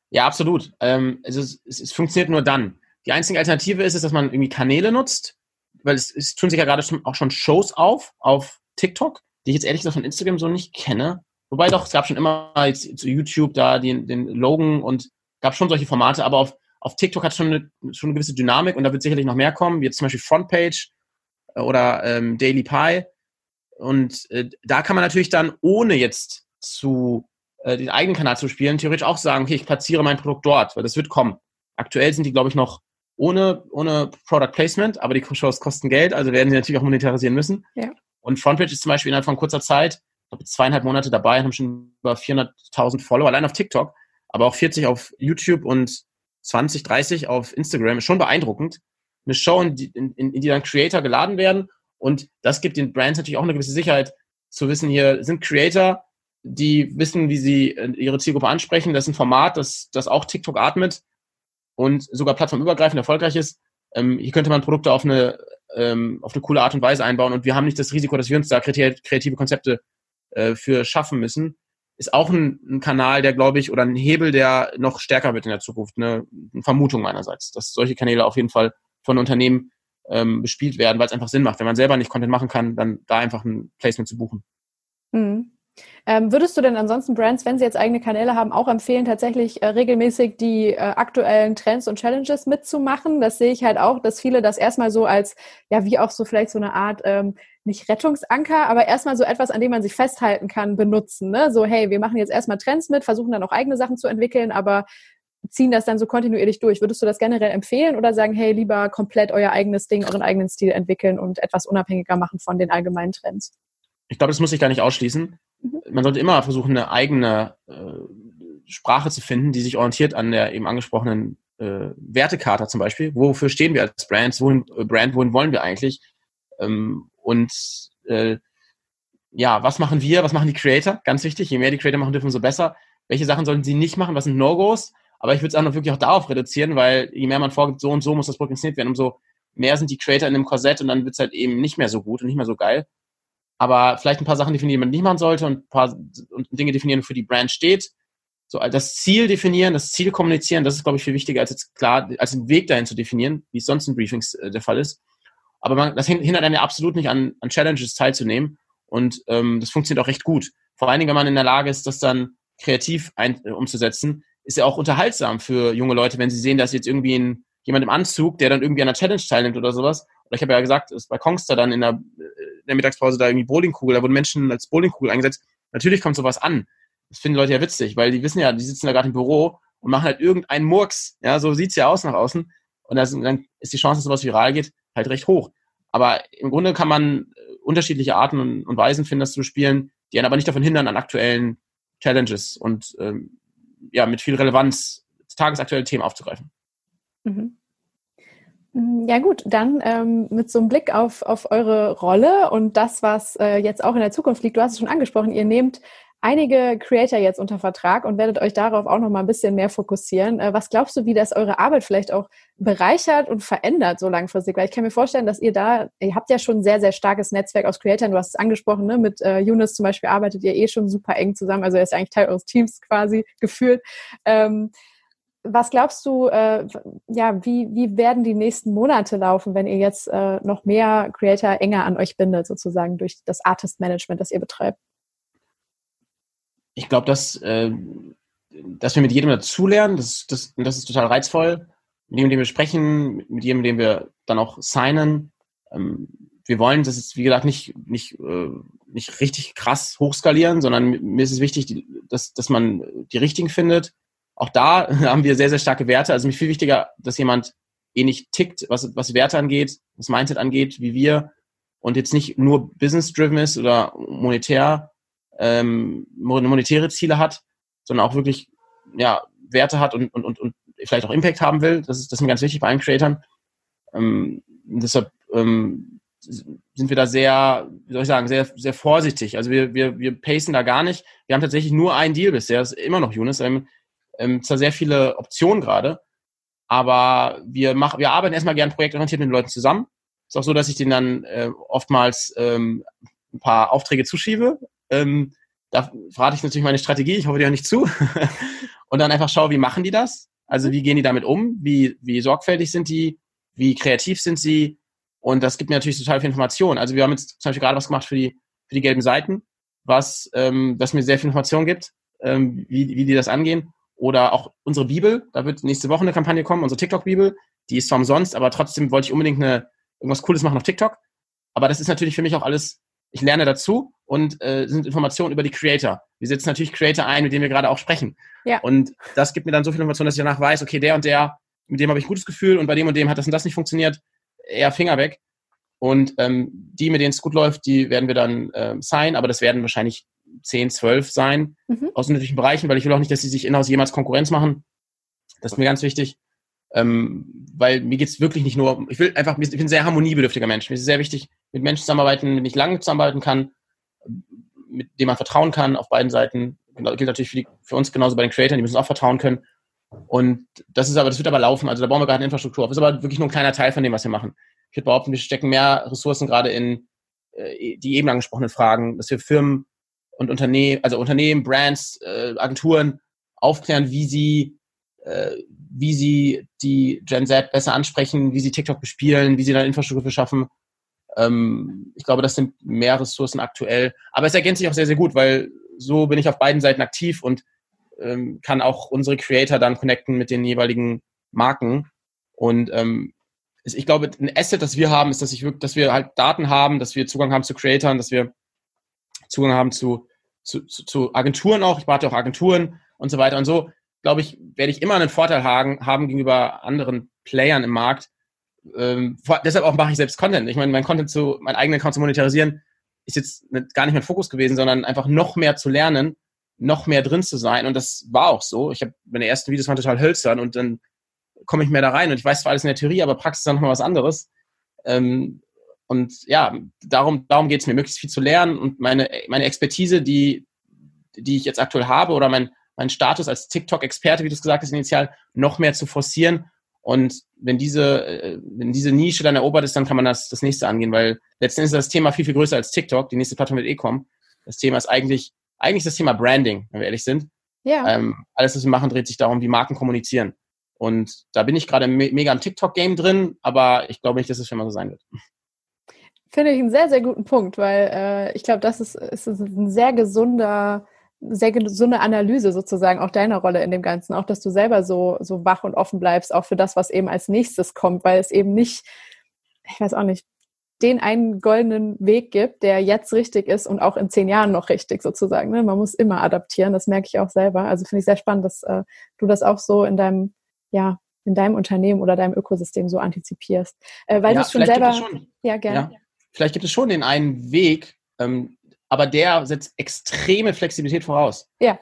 Ja, absolut. Ähm, also es, es, es, funktioniert nur dann. Die einzige Alternative ist es, dass man irgendwie Kanäle nutzt, weil es, es tun sich ja gerade schon, auch schon Shows auf, auf TikTok, die ich jetzt ehrlich gesagt von Instagram so nicht kenne. Wobei doch, es gab schon immer jetzt zu YouTube da den, den Logan und gab schon solche Formate, aber auf, auf TikTok hat schon eine, schon eine gewisse Dynamik und da wird sicherlich noch mehr kommen, wie jetzt zum Beispiel Frontpage äh, oder ähm, Daily Pie. Und äh, da kann man natürlich dann, ohne jetzt zu äh, den eigenen Kanal zu spielen, theoretisch auch sagen, okay, ich platziere mein Produkt dort, weil das wird kommen. Aktuell sind die, glaube ich, noch ohne, ohne Product Placement, aber die Shows kosten Geld, also werden sie natürlich auch monetarisieren müssen. Ja. Und Frontpage ist zum Beispiel innerhalb von kurzer Zeit zweieinhalb Monate dabei, haben schon über 400.000 Follower, allein auf TikTok, aber auch 40 auf YouTube und 20, 30 auf Instagram. Ist schon beeindruckend. Eine Show, in die, in, in die dann Creator geladen werden und das gibt den Brands natürlich auch eine gewisse Sicherheit zu wissen, hier sind Creator, die wissen, wie sie äh, ihre Zielgruppe ansprechen. Das ist ein Format, das, das auch TikTok atmet und sogar plattformübergreifend erfolgreich ist. Ähm, hier könnte man Produkte auf eine, ähm, auf eine coole Art und Weise einbauen und wir haben nicht das Risiko, dass wir uns da kreative Konzepte äh, für schaffen müssen, ist auch ein, ein Kanal, der, glaube ich, oder ein Hebel, der noch stärker wird in der Zukunft. Ne? Eine Vermutung meinerseits, dass solche Kanäle auf jeden Fall von Unternehmen ähm, bespielt werden, weil es einfach Sinn macht. Wenn man selber nicht Content machen kann, dann da einfach ein Placement zu buchen. Mhm. Ähm, würdest du denn ansonsten Brands, wenn sie jetzt eigene Kanäle haben, auch empfehlen, tatsächlich äh, regelmäßig die äh, aktuellen Trends und Challenges mitzumachen? Das sehe ich halt auch, dass viele das erstmal so als, ja, wie auch so vielleicht so eine Art, ähm, nicht Rettungsanker, aber erstmal so etwas, an dem man sich festhalten kann, benutzen. Ne? So, hey, wir machen jetzt erstmal Trends mit, versuchen dann auch eigene Sachen zu entwickeln, aber ziehen das dann so kontinuierlich durch. Würdest du das generell empfehlen oder sagen, hey, lieber komplett euer eigenes Ding, euren eigenen Stil entwickeln und etwas unabhängiger machen von den allgemeinen Trends? Ich glaube, das muss ich gar nicht ausschließen. Mhm. Man sollte immer versuchen, eine eigene äh, Sprache zu finden, die sich orientiert an der eben angesprochenen äh, Wertekarte zum Beispiel. Wofür stehen wir als Brands? Wohin, äh, Brand, wohin wollen wir eigentlich? Ähm, und äh, ja, was machen wir? Was machen die Creator? Ganz wichtig. Je mehr die Creator machen dürfen, umso besser. Welche Sachen sollten sie nicht machen? Was sind No-Gos? Aber ich würde es auch noch wirklich auch darauf reduzieren, weil je mehr man vorgibt, so und so muss das Produkt inszeniert werden, umso mehr sind die Creator in einem Korsett und dann wird es halt eben nicht mehr so gut und nicht mehr so geil aber vielleicht ein paar Sachen definieren, die man nicht machen sollte und ein paar und Dinge definieren, für die Brand steht. So, das Ziel definieren, das Ziel kommunizieren, das ist, glaube ich, viel wichtiger, als jetzt klar, als einen Weg dahin zu definieren, wie es sonst in Briefings äh, der Fall ist. Aber man, das hindert einen ja absolut nicht an, an Challenges teilzunehmen. Und ähm, das funktioniert auch recht gut. Vor allen Dingen, wenn man in der Lage ist, das dann kreativ ein, äh, umzusetzen, ist ja auch unterhaltsam für junge Leute, wenn sie sehen, dass jetzt irgendwie ein, jemand im Anzug, der dann irgendwie an einer Challenge teilnimmt oder sowas. Oder ich habe ja gesagt, ist bei Kongster dann in der der Mittagspause da irgendwie Bowlingkugel, da wurden Menschen als Bowlingkugel eingesetzt. Natürlich kommt sowas an. Das finden Leute ja witzig, weil die wissen ja, die sitzen da gerade im Büro und machen halt irgendeinen Murks. Ja, so sieht's ja aus nach außen. Und dann ist die Chance, dass sowas viral geht, halt recht hoch. Aber im Grunde kann man äh, unterschiedliche Arten und, Weisen finden, das zu spielen, die einen aber nicht davon hindern, an aktuellen Challenges und ähm, ja, mit viel Relevanz tagesaktuelle Themen aufzugreifen. Mhm. Mm, ja gut, dann ähm, mit so einem Blick auf, auf eure Rolle und das, was äh, jetzt auch in der Zukunft liegt. Du hast es schon angesprochen, ihr nehmt einige Creator jetzt unter Vertrag und werdet euch darauf auch noch mal ein bisschen mehr fokussieren. Äh, was glaubst du, wie das eure Arbeit vielleicht auch bereichert und verändert so langfristig? Weil ich kann mir vorstellen, dass ihr da, ihr habt ja schon ein sehr, sehr starkes Netzwerk aus Creatoren. Du hast es angesprochen, ne? mit äh, Yunus zum Beispiel arbeitet ihr eh schon super eng zusammen. Also er ist eigentlich Teil eures Teams quasi gefühlt. Ähm, was glaubst du, äh, ja, wie, wie werden die nächsten Monate laufen, wenn ihr jetzt äh, noch mehr Creator enger an euch bindet, sozusagen durch das Artist Management, das ihr betreibt? Ich glaube, dass, äh, dass wir mit jedem dazulernen, das, das, das ist total reizvoll. Mit jedem, dem wir sprechen, mit jedem, dem wir dann auch signen. Ähm, wir wollen das ist, wie gesagt, nicht, nicht, äh, nicht richtig krass hochskalieren, sondern mir ist es wichtig, dass, dass man die richtigen findet auch da haben wir sehr, sehr starke Werte. Also mir viel wichtiger, dass jemand ähnlich tickt, was, was Werte angeht, was Mindset angeht, wie wir und jetzt nicht nur business-driven ist oder monetär, ähm, monetäre Ziele hat, sondern auch wirklich ja, Werte hat und, und, und, und vielleicht auch Impact haben will. Das ist, das ist mir ganz wichtig bei allen Creatoren. Ähm, deshalb ähm, sind wir da sehr, wie soll ich sagen, sehr, sehr vorsichtig. Also wir, wir, wir pacen da gar nicht. Wir haben tatsächlich nur einen Deal bisher, das ist immer noch Younes. Ähm, ähm, zwar sehr viele Optionen gerade, aber wir machen, wir arbeiten erstmal gern projektorientiert mit den Leuten zusammen. Ist auch so, dass ich denen dann äh, oftmals ähm, ein paar Aufträge zuschiebe. Ähm, da verrate ich natürlich meine Strategie, ich hoffe dir auch nicht zu. und dann einfach schaue, wie machen die das? Also wie gehen die damit um? Wie, wie sorgfältig sind die? Wie kreativ sind sie? Und das gibt mir natürlich total viel Information. Also wir haben jetzt zum Beispiel gerade was gemacht für die, für die gelben Seiten, was, ähm, was mir sehr viel Information gibt, ähm, wie, wie die das angehen. Oder auch unsere Bibel, da wird nächste Woche eine Kampagne kommen, unsere TikTok-Bibel. Die ist zwar umsonst, aber trotzdem wollte ich unbedingt eine, irgendwas Cooles machen auf TikTok. Aber das ist natürlich für mich auch alles, ich lerne dazu und äh, sind Informationen über die Creator. Wir setzen natürlich Creator ein, mit denen wir gerade auch sprechen. Ja. Und das gibt mir dann so viel Information, dass ich danach weiß, okay, der und der, mit dem habe ich ein gutes Gefühl und bei dem und dem hat das und das nicht funktioniert, eher Finger weg. Und ähm, die, mit denen es gut läuft, die werden wir dann ähm, sein, aber das werden wahrscheinlich 10, 12 sein mhm. aus unterschiedlichen Bereichen, weil ich will auch nicht, dass sie sich in-house jemals Konkurrenz machen. Das ist mir ganz wichtig. Ähm, weil mir geht's wirklich nicht nur, ich will einfach, ich bin ein sehr harmoniebedürftiger Mensch. Mir ist es sehr wichtig, mit Menschen zusammenarbeiten, mit denen ich lange zusammenarbeiten kann, mit denen man vertrauen kann auf beiden Seiten. Gilt natürlich für, die, für uns genauso bei den Creatoren, die müssen auch vertrauen können. Und das ist aber, das wird aber laufen. Also da bauen wir gerade eine Infrastruktur auf. Das ist aber wirklich nur ein kleiner Teil von dem, was wir machen. Ich würde behaupten, wir stecken mehr Ressourcen gerade in äh, die eben angesprochenen Fragen, dass wir Firmen und Unternehmen, also Unternehmen, Brands, äh, Agenturen aufklären, wie sie, äh, wie sie die Gen Z besser ansprechen, wie sie TikTok bespielen, wie sie dann Infrastruktur verschaffen. Ähm, ich glaube, das sind mehr Ressourcen aktuell. Aber es ergänzt sich auch sehr, sehr gut, weil so bin ich auf beiden Seiten aktiv und ähm, kann auch unsere Creator dann connecten mit den jeweiligen Marken. Und ähm, ich glaube, ein Asset, das wir haben, ist, dass ich dass wir halt Daten haben, dass wir Zugang haben zu Creatoren, dass wir Zugang haben zu, zu, zu, zu Agenturen auch. Ich berate auch Agenturen und so weiter. Und so, glaube ich, werde ich immer einen Vorteil haben, haben gegenüber anderen Playern im Markt. Ähm, vor, deshalb auch mache ich selbst Content. Ich meine, mein Content zu, meinen eigenen Account zu monetarisieren, ist jetzt nicht, gar nicht mein Fokus gewesen, sondern einfach noch mehr zu lernen, noch mehr drin zu sein. Und das war auch so. Ich habe meine ersten Videos waren total hölzern und dann komme ich mehr da rein und ich weiß zwar alles in der Theorie, aber Praxis ist dann nochmal was anderes. Ähm, und ja, darum, darum geht es mir, möglichst viel zu lernen und meine, meine Expertise, die, die ich jetzt aktuell habe oder mein, mein Status als TikTok-Experte, wie du es gesagt hast, initial, noch mehr zu forcieren. Und wenn diese, äh, wenn diese Nische dann erobert ist, dann kann man das, das nächste angehen, weil letztendlich ist das Thema viel, viel größer als TikTok. Die nächste Plattform wird eh kommen. Das Thema ist eigentlich, eigentlich das Thema Branding, wenn wir ehrlich sind. Ja. Ähm, alles, was wir machen, dreht sich darum, wie Marken kommunizieren. Und da bin ich gerade me mega im TikTok-Game drin, aber ich glaube nicht, dass es für immer so sein wird. Finde ich einen sehr, sehr guten Punkt, weil äh, ich glaube, das ist, ist ein sehr gesunder, sehr gesunde Analyse sozusagen auch deiner Rolle in dem Ganzen, auch dass du selber so, so wach und offen bleibst, auch für das, was eben als nächstes kommt, weil es eben nicht, ich weiß auch nicht, den einen goldenen Weg gibt, der jetzt richtig ist und auch in zehn Jahren noch richtig sozusagen. Ne? Man muss immer adaptieren, das merke ich auch selber. Also finde ich sehr spannend, dass äh, du das auch so in deinem, ja, in deinem Unternehmen oder deinem Ökosystem so antizipierst. Äh, weil ja, du schon selber. Schon. Ja, gerne. Ja vielleicht gibt es schon den einen Weg, ähm, aber der setzt extreme Flexibilität voraus. Ja.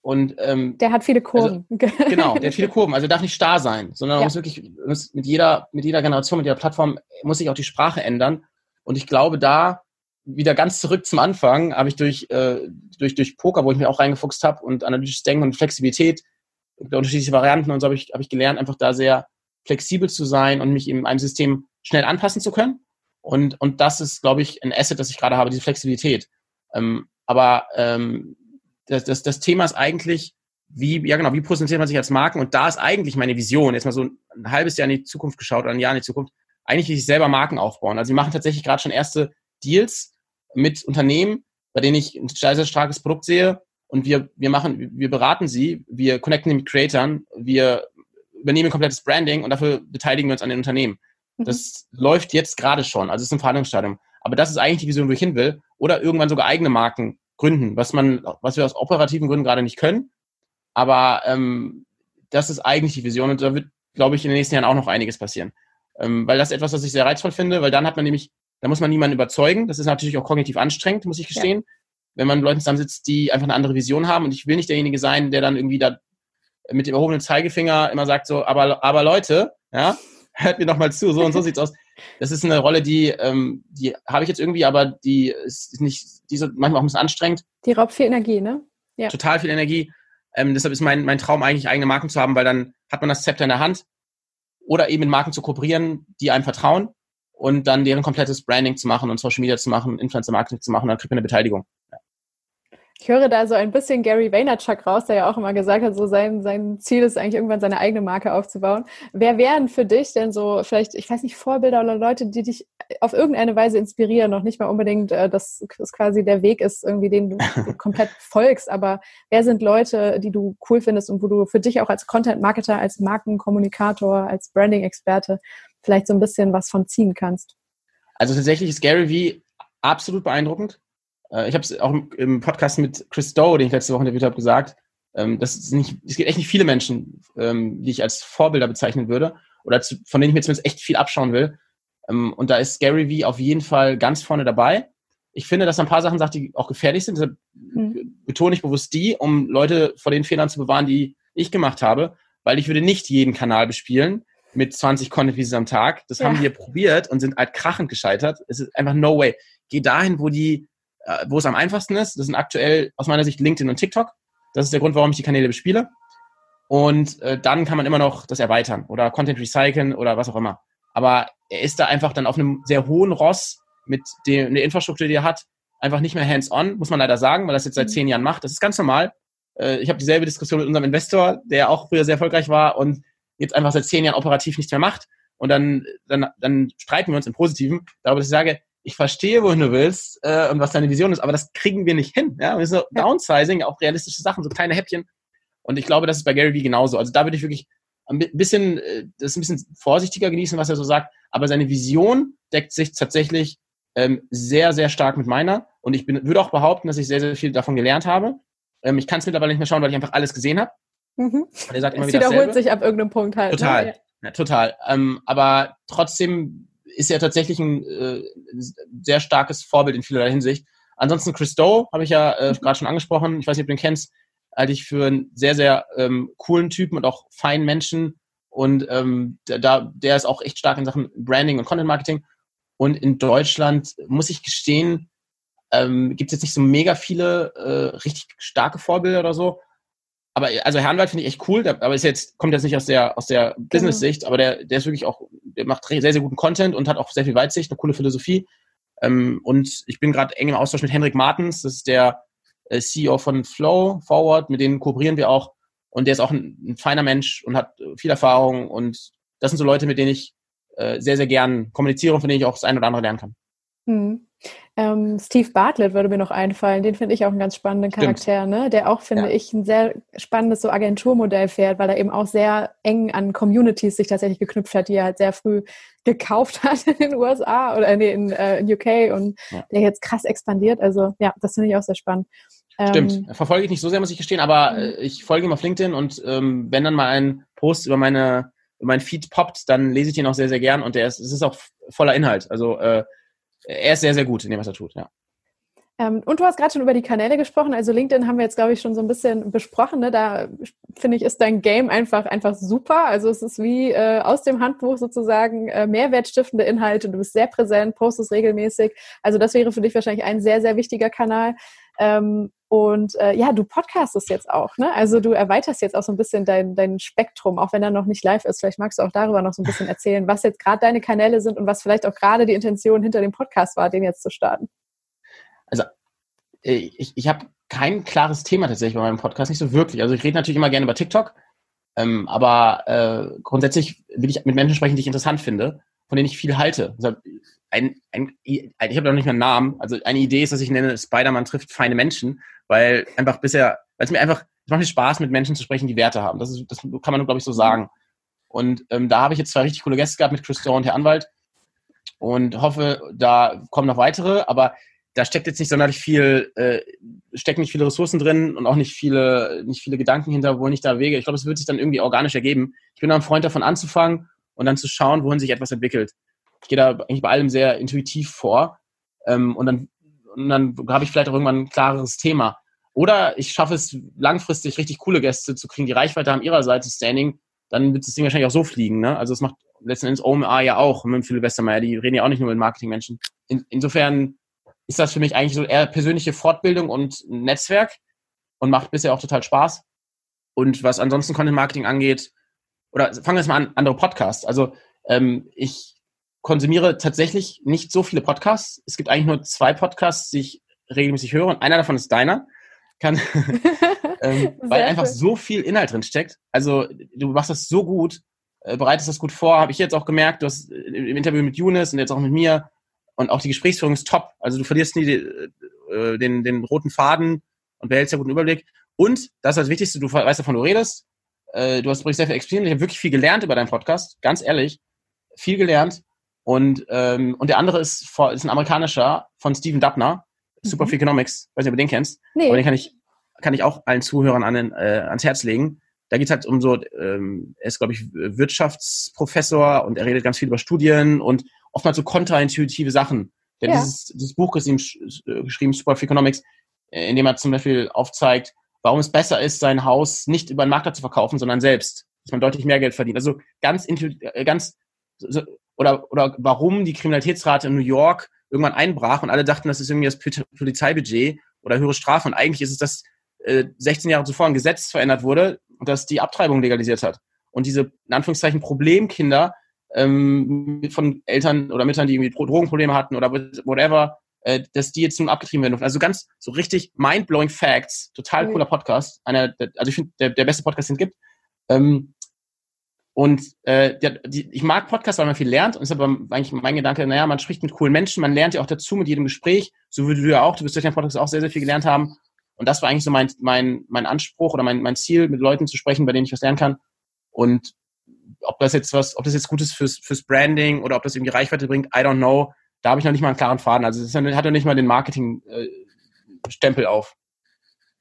Und ähm, der hat viele Kurven. Also, genau, der hat viele Kurven. Also darf nicht starr sein, sondern ja. muss wirklich muss mit jeder mit jeder Generation, mit jeder Plattform muss sich auch die Sprache ändern. Und ich glaube, da wieder ganz zurück zum Anfang habe ich durch äh, durch durch Poker, wo ich mich auch reingefuchst habe und analytisches Denken und Flexibilität, unterschiedliche Varianten und so habe ich habe ich gelernt, einfach da sehr flexibel zu sein und mich in einem System schnell anpassen zu können und, und das ist, glaube ich, ein Asset, das ich gerade habe, diese Flexibilität. Ähm, aber ähm, das, das, das Thema ist eigentlich, wie, ja genau, wie präsentiert man sich als Marken? Und da ist eigentlich meine Vision, jetzt mal so ein halbes Jahr in die Zukunft geschaut oder ein Jahr in die Zukunft, eigentlich will ich selber Marken aufbauen. Also wir machen tatsächlich gerade schon erste Deals mit Unternehmen, bei denen ich ein sehr, sehr starkes Produkt sehe und wir, wir machen, wir beraten sie, wir connecten mit Creatern, wir übernehmen komplettes Branding und dafür beteiligen wir uns an den Unternehmen. Mhm. Das läuft jetzt gerade schon, also es ist ein Verhandlungsstadium. Aber das ist eigentlich die Vision, wo ich hin will. Oder irgendwann sogar eigene Marken gründen, was man, was wir aus operativen Gründen gerade nicht können. Aber ähm, das ist eigentlich die Vision und da wird, glaube ich, in den nächsten Jahren auch noch einiges passieren. Ähm, weil das ist etwas, was ich sehr reizvoll finde, weil dann hat man nämlich, da muss man niemanden überzeugen. Das ist natürlich auch kognitiv anstrengend, muss ich gestehen. Ja. Wenn man mit Leuten zusammensitzt, die einfach eine andere Vision haben und ich will nicht derjenige sein, der dann irgendwie da mit dem erhobenen Zeigefinger immer sagt so, aber, aber Leute, ja, hört mir doch mal zu, so und so sieht's aus. Das ist eine Rolle, die, ähm, die habe ich jetzt irgendwie, aber die ist nicht, die ist manchmal auch ein bisschen anstrengend. Die raubt viel Energie, ne? Ja. Total viel Energie. Ähm, deshalb ist mein, mein Traum eigentlich, eigene Marken zu haben, weil dann hat man das Zepter in der Hand. Oder eben mit Marken zu kooperieren, die einem vertrauen und dann deren komplettes Branding zu machen und Social Media zu machen, Influencer Marketing zu machen, dann kriegt man eine Beteiligung. Ich höre da so ein bisschen Gary Vaynerchuk raus, der ja auch immer gesagt hat, so sein, sein Ziel ist eigentlich irgendwann seine eigene Marke aufzubauen. Wer wären für dich denn so vielleicht, ich weiß nicht, Vorbilder oder Leute, die dich auf irgendeine Weise inspirieren, noch nicht mal unbedingt, äh, dass es quasi der Weg ist, irgendwie den du komplett folgst, aber wer sind Leute, die du cool findest und wo du für dich auch als Content-Marketer, als Markenkommunikator, als Branding-Experte vielleicht so ein bisschen was von ziehen kannst? Also tatsächlich ist Gary V absolut beeindruckend äh, ich habe es auch im, Podcast mit Chris Doe, den ich letzte Woche interviewt habe, gesagt, ähm, das ist nicht, es gibt echt nicht viele Menschen, ähm, die ich als Vorbilder bezeichnen würde oder zu, von denen ich mir zumindest echt viel abschauen will. Ähm, und da ist Gary Vee auf jeden Fall ganz vorne dabei. Ich finde, dass er ein paar Sachen sagt, die auch gefährlich sind. Deshalb mhm. betone ich bewusst die, um Leute vor den Fehlern zu bewahren, die ich gemacht habe, weil ich würde nicht jeden Kanal bespielen mit 20 Content Pieces am Tag. Das ja. haben wir probiert und sind halt krachend gescheitert. Es ist einfach no way. Geh dahin, wo die wo es am einfachsten ist. Das sind aktuell aus meiner Sicht LinkedIn und TikTok. Das ist der Grund, warum ich die Kanäle bespiele. Und äh, dann kann man immer noch das erweitern oder Content recyceln oder was auch immer. Aber er ist da einfach dann auf einem sehr hohen Ross mit dem, der Infrastruktur, die er hat, einfach nicht mehr hands-on, muss man leider sagen, weil er das jetzt seit mhm. zehn Jahren macht. Das ist ganz normal. Äh, ich habe dieselbe Diskussion mit unserem Investor, der auch früher sehr erfolgreich war und jetzt einfach seit zehn Jahren operativ nichts mehr macht. Und dann, dann, dann streiten wir uns im Positiven darüber, dass ich sage, ich verstehe, wohin du willst äh, und was deine Vision ist, aber das kriegen wir nicht hin. Ja? Wir sind so ja. Downsizing, auch realistische Sachen, so kleine Häppchen. Und ich glaube, das ist bei Gary Vee genauso. Also da würde ich wirklich ein bisschen, äh, das ein bisschen vorsichtiger genießen, was er so sagt. Aber seine Vision deckt sich tatsächlich ähm, sehr, sehr stark mit meiner. Und ich bin, würde auch behaupten, dass ich sehr, sehr viel davon gelernt habe. Ähm, ich kann es mittlerweile nicht mehr schauen, weil ich einfach alles gesehen habe. Mhm. Er sagt immer es wieder wiederholt dasselbe. sich ab irgendeinem Punkt halt. Ne? Total. Ne? Ja, total. Ähm, aber trotzdem ist ja tatsächlich ein äh, sehr starkes Vorbild in vielerlei Hinsicht. Ansonsten Chris Doe habe ich ja äh, mhm. gerade schon angesprochen. Ich weiß nicht, ob du ihn kennst. Halte ich für einen sehr, sehr ähm, coolen Typen und auch feinen Menschen. Und ähm, da, der ist auch echt stark in Sachen Branding und Content Marketing. Und in Deutschland, muss ich gestehen, ähm, gibt es jetzt nicht so mega viele äh, richtig starke Vorbilder oder so aber also Herr Anwalt finde ich echt cool, der, aber ist jetzt, kommt jetzt nicht aus der, aus der genau. Business-Sicht, aber der, der ist wirklich auch, der macht sehr, sehr guten Content und hat auch sehr viel Weitsicht, eine coole Philosophie. Ähm, und ich bin gerade eng im Austausch mit Henrik Martens, das ist der äh, CEO von Flow Forward, mit denen kooperieren wir auch. Und der ist auch ein, ein feiner Mensch und hat viel Erfahrung. Und das sind so Leute, mit denen ich äh, sehr, sehr gern kommuniziere und von denen ich auch das eine oder andere lernen kann. Mhm. Ähm, Steve Bartlett würde mir noch einfallen. Den finde ich auch einen ganz spannenden Charakter, ne? der auch, finde ja. ich, ein sehr spannendes so Agenturmodell fährt, weil er eben auch sehr eng an Communities sich tatsächlich geknüpft hat, die er halt sehr früh gekauft hat in den USA oder nee, in, äh, in UK und ja. der jetzt krass expandiert. Also ja, das finde ich auch sehr spannend. Stimmt, ähm, verfolge ich nicht so sehr, muss ich gestehen, aber mhm. äh, ich folge ihm auf LinkedIn und ähm, wenn dann mal ein Post über meine über mein Feed poppt, dann lese ich den auch sehr, sehr gern und der ist, es ist auch voller Inhalt. Also äh, er ist sehr, sehr gut in dem, was er tut, ja. Ähm, und du hast gerade schon über die Kanäle gesprochen. Also LinkedIn haben wir jetzt, glaube ich, schon so ein bisschen besprochen. Ne? Da finde ich, ist dein Game einfach, einfach super. Also es ist wie äh, aus dem Handbuch sozusagen äh, mehrwertstiftende Inhalte. Du bist sehr präsent, postest regelmäßig. Also das wäre für dich wahrscheinlich ein sehr, sehr wichtiger Kanal. Ähm, und äh, ja, du podcastest jetzt auch, ne? Also du erweiterst jetzt auch so ein bisschen dein, dein Spektrum, auch wenn er noch nicht live ist. Vielleicht magst du auch darüber noch so ein bisschen erzählen, was jetzt gerade deine Kanäle sind und was vielleicht auch gerade die Intention hinter dem Podcast war, den jetzt zu starten. Also äh, ich, ich habe kein klares Thema tatsächlich bei meinem Podcast, nicht so wirklich. Also ich rede natürlich immer gerne über TikTok, ähm, aber äh, grundsätzlich will ich mit Menschen sprechen, die ich interessant finde, von denen ich viel halte. Also ein, ein, ich habe noch nicht mal einen Namen. Also eine Idee ist, dass ich nenne, Spider-Man trifft feine Menschen, weil einfach bisher, weil es mir einfach, es macht mir Spaß, mit Menschen zu sprechen, die Werte haben. Das, ist, das kann man, glaube ich, so sagen. Und ähm, da habe ich jetzt zwei richtig coole Gäste gehabt mit Chris und Herr Anwalt und hoffe, da kommen noch weitere, aber da steckt jetzt nicht sonderlich viel, äh, stecken nicht viele Ressourcen drin und auch nicht viele, nicht viele Gedanken hinter, wohin ich da wege. Ich glaube, es wird sich dann irgendwie organisch ergeben. Ich bin ein Freund davon anzufangen und dann zu schauen, wohin sich etwas entwickelt. Ich gehe da eigentlich bei allem sehr intuitiv vor ähm, und dann, und dann habe ich vielleicht auch irgendwann ein klareres Thema. Oder ich schaffe es langfristig richtig coole Gäste zu kriegen, die Reichweite haben ihrerseits Standing, dann wird das Ding wahrscheinlich auch so fliegen. Ne? Also es macht letzten Endes OMA ja auch mit Philipp Westermeier, die reden ja auch nicht nur mit Marketingmenschen. In, insofern ist das für mich eigentlich so eher persönliche Fortbildung und Netzwerk und macht bisher auch total Spaß. Und was ansonsten Content Marketing angeht, oder fangen wir jetzt mal an, andere Podcasts. Also ähm, ich konsumiere tatsächlich nicht so viele Podcasts. Es gibt eigentlich nur zwei Podcasts, die ich regelmäßig höre und einer davon ist deiner. Kann, ähm, weil einfach so viel Inhalt drin steckt. Also du machst das so gut, äh, bereitest das gut vor, habe ich jetzt auch gemerkt, du hast im Interview mit Younes und jetzt auch mit mir und auch die Gesprächsführung ist top. Also du verlierst nie die, äh, den, den roten Faden und behältst ja guten Überblick. Und das ist das Wichtigste, du weißt, wovon du redest. Äh, du hast sehr viel Experience. Ich habe wirklich viel gelernt über deinen Podcast, ganz ehrlich. Viel gelernt. Und, ähm, und der andere ist, ist ein amerikanischer von Stephen Dubner, mhm. Super Economics. Weiß nicht, ob du den kennst. Nee. Aber den kann ich, kann ich auch allen Zuhörern an den, äh, ans Herz legen. Da geht es halt um so, ähm, er ist, glaube ich, Wirtschaftsprofessor und er redet ganz viel über Studien und oftmals so kontraintuitive Sachen. Denn ja. dieses, dieses Buch ist ihm äh, geschrieben, Super Economics, äh, in dem er zum Beispiel aufzeigt, warum es besser ist, sein Haus nicht über den Makler zu verkaufen, sondern selbst, dass man deutlich mehr Geld verdient. Also ganz, äh, ganz oder, oder warum die Kriminalitätsrate in New York irgendwann einbrach und alle dachten, das ist irgendwie das Polizeibudget oder höhere Strafe. Und eigentlich ist es, dass äh, 16 Jahre zuvor ein Gesetz verändert wurde, das die Abtreibung legalisiert hat. Und diese, in Anführungszeichen, Problemkinder ähm, von Eltern oder Müttern, die irgendwie Drogenprobleme hatten oder whatever, äh, dass die jetzt nun abgetrieben werden dürfen. Also ganz so richtig mind-blowing Facts, total cooler Podcast. Einer, also ich finde, der, der beste Podcast, den es gibt. Ähm, und äh, der, die, ich mag Podcasts, weil man viel lernt. Und ist aber eigentlich mein Gedanke, naja, man spricht mit coolen Menschen, man lernt ja auch dazu mit jedem Gespräch, so wie du ja auch, du wirst durch den Podcast auch sehr, sehr viel gelernt haben. Und das war eigentlich so mein, mein, mein Anspruch oder mein, mein Ziel, mit Leuten zu sprechen, bei denen ich was lernen kann. Und ob das jetzt was, ob das jetzt gut ist fürs, fürs Branding oder ob das irgendwie Reichweite bringt, I don't know. Da habe ich noch nicht mal einen klaren Faden. Also es hat noch nicht mal den Marketing-Stempel äh, auf.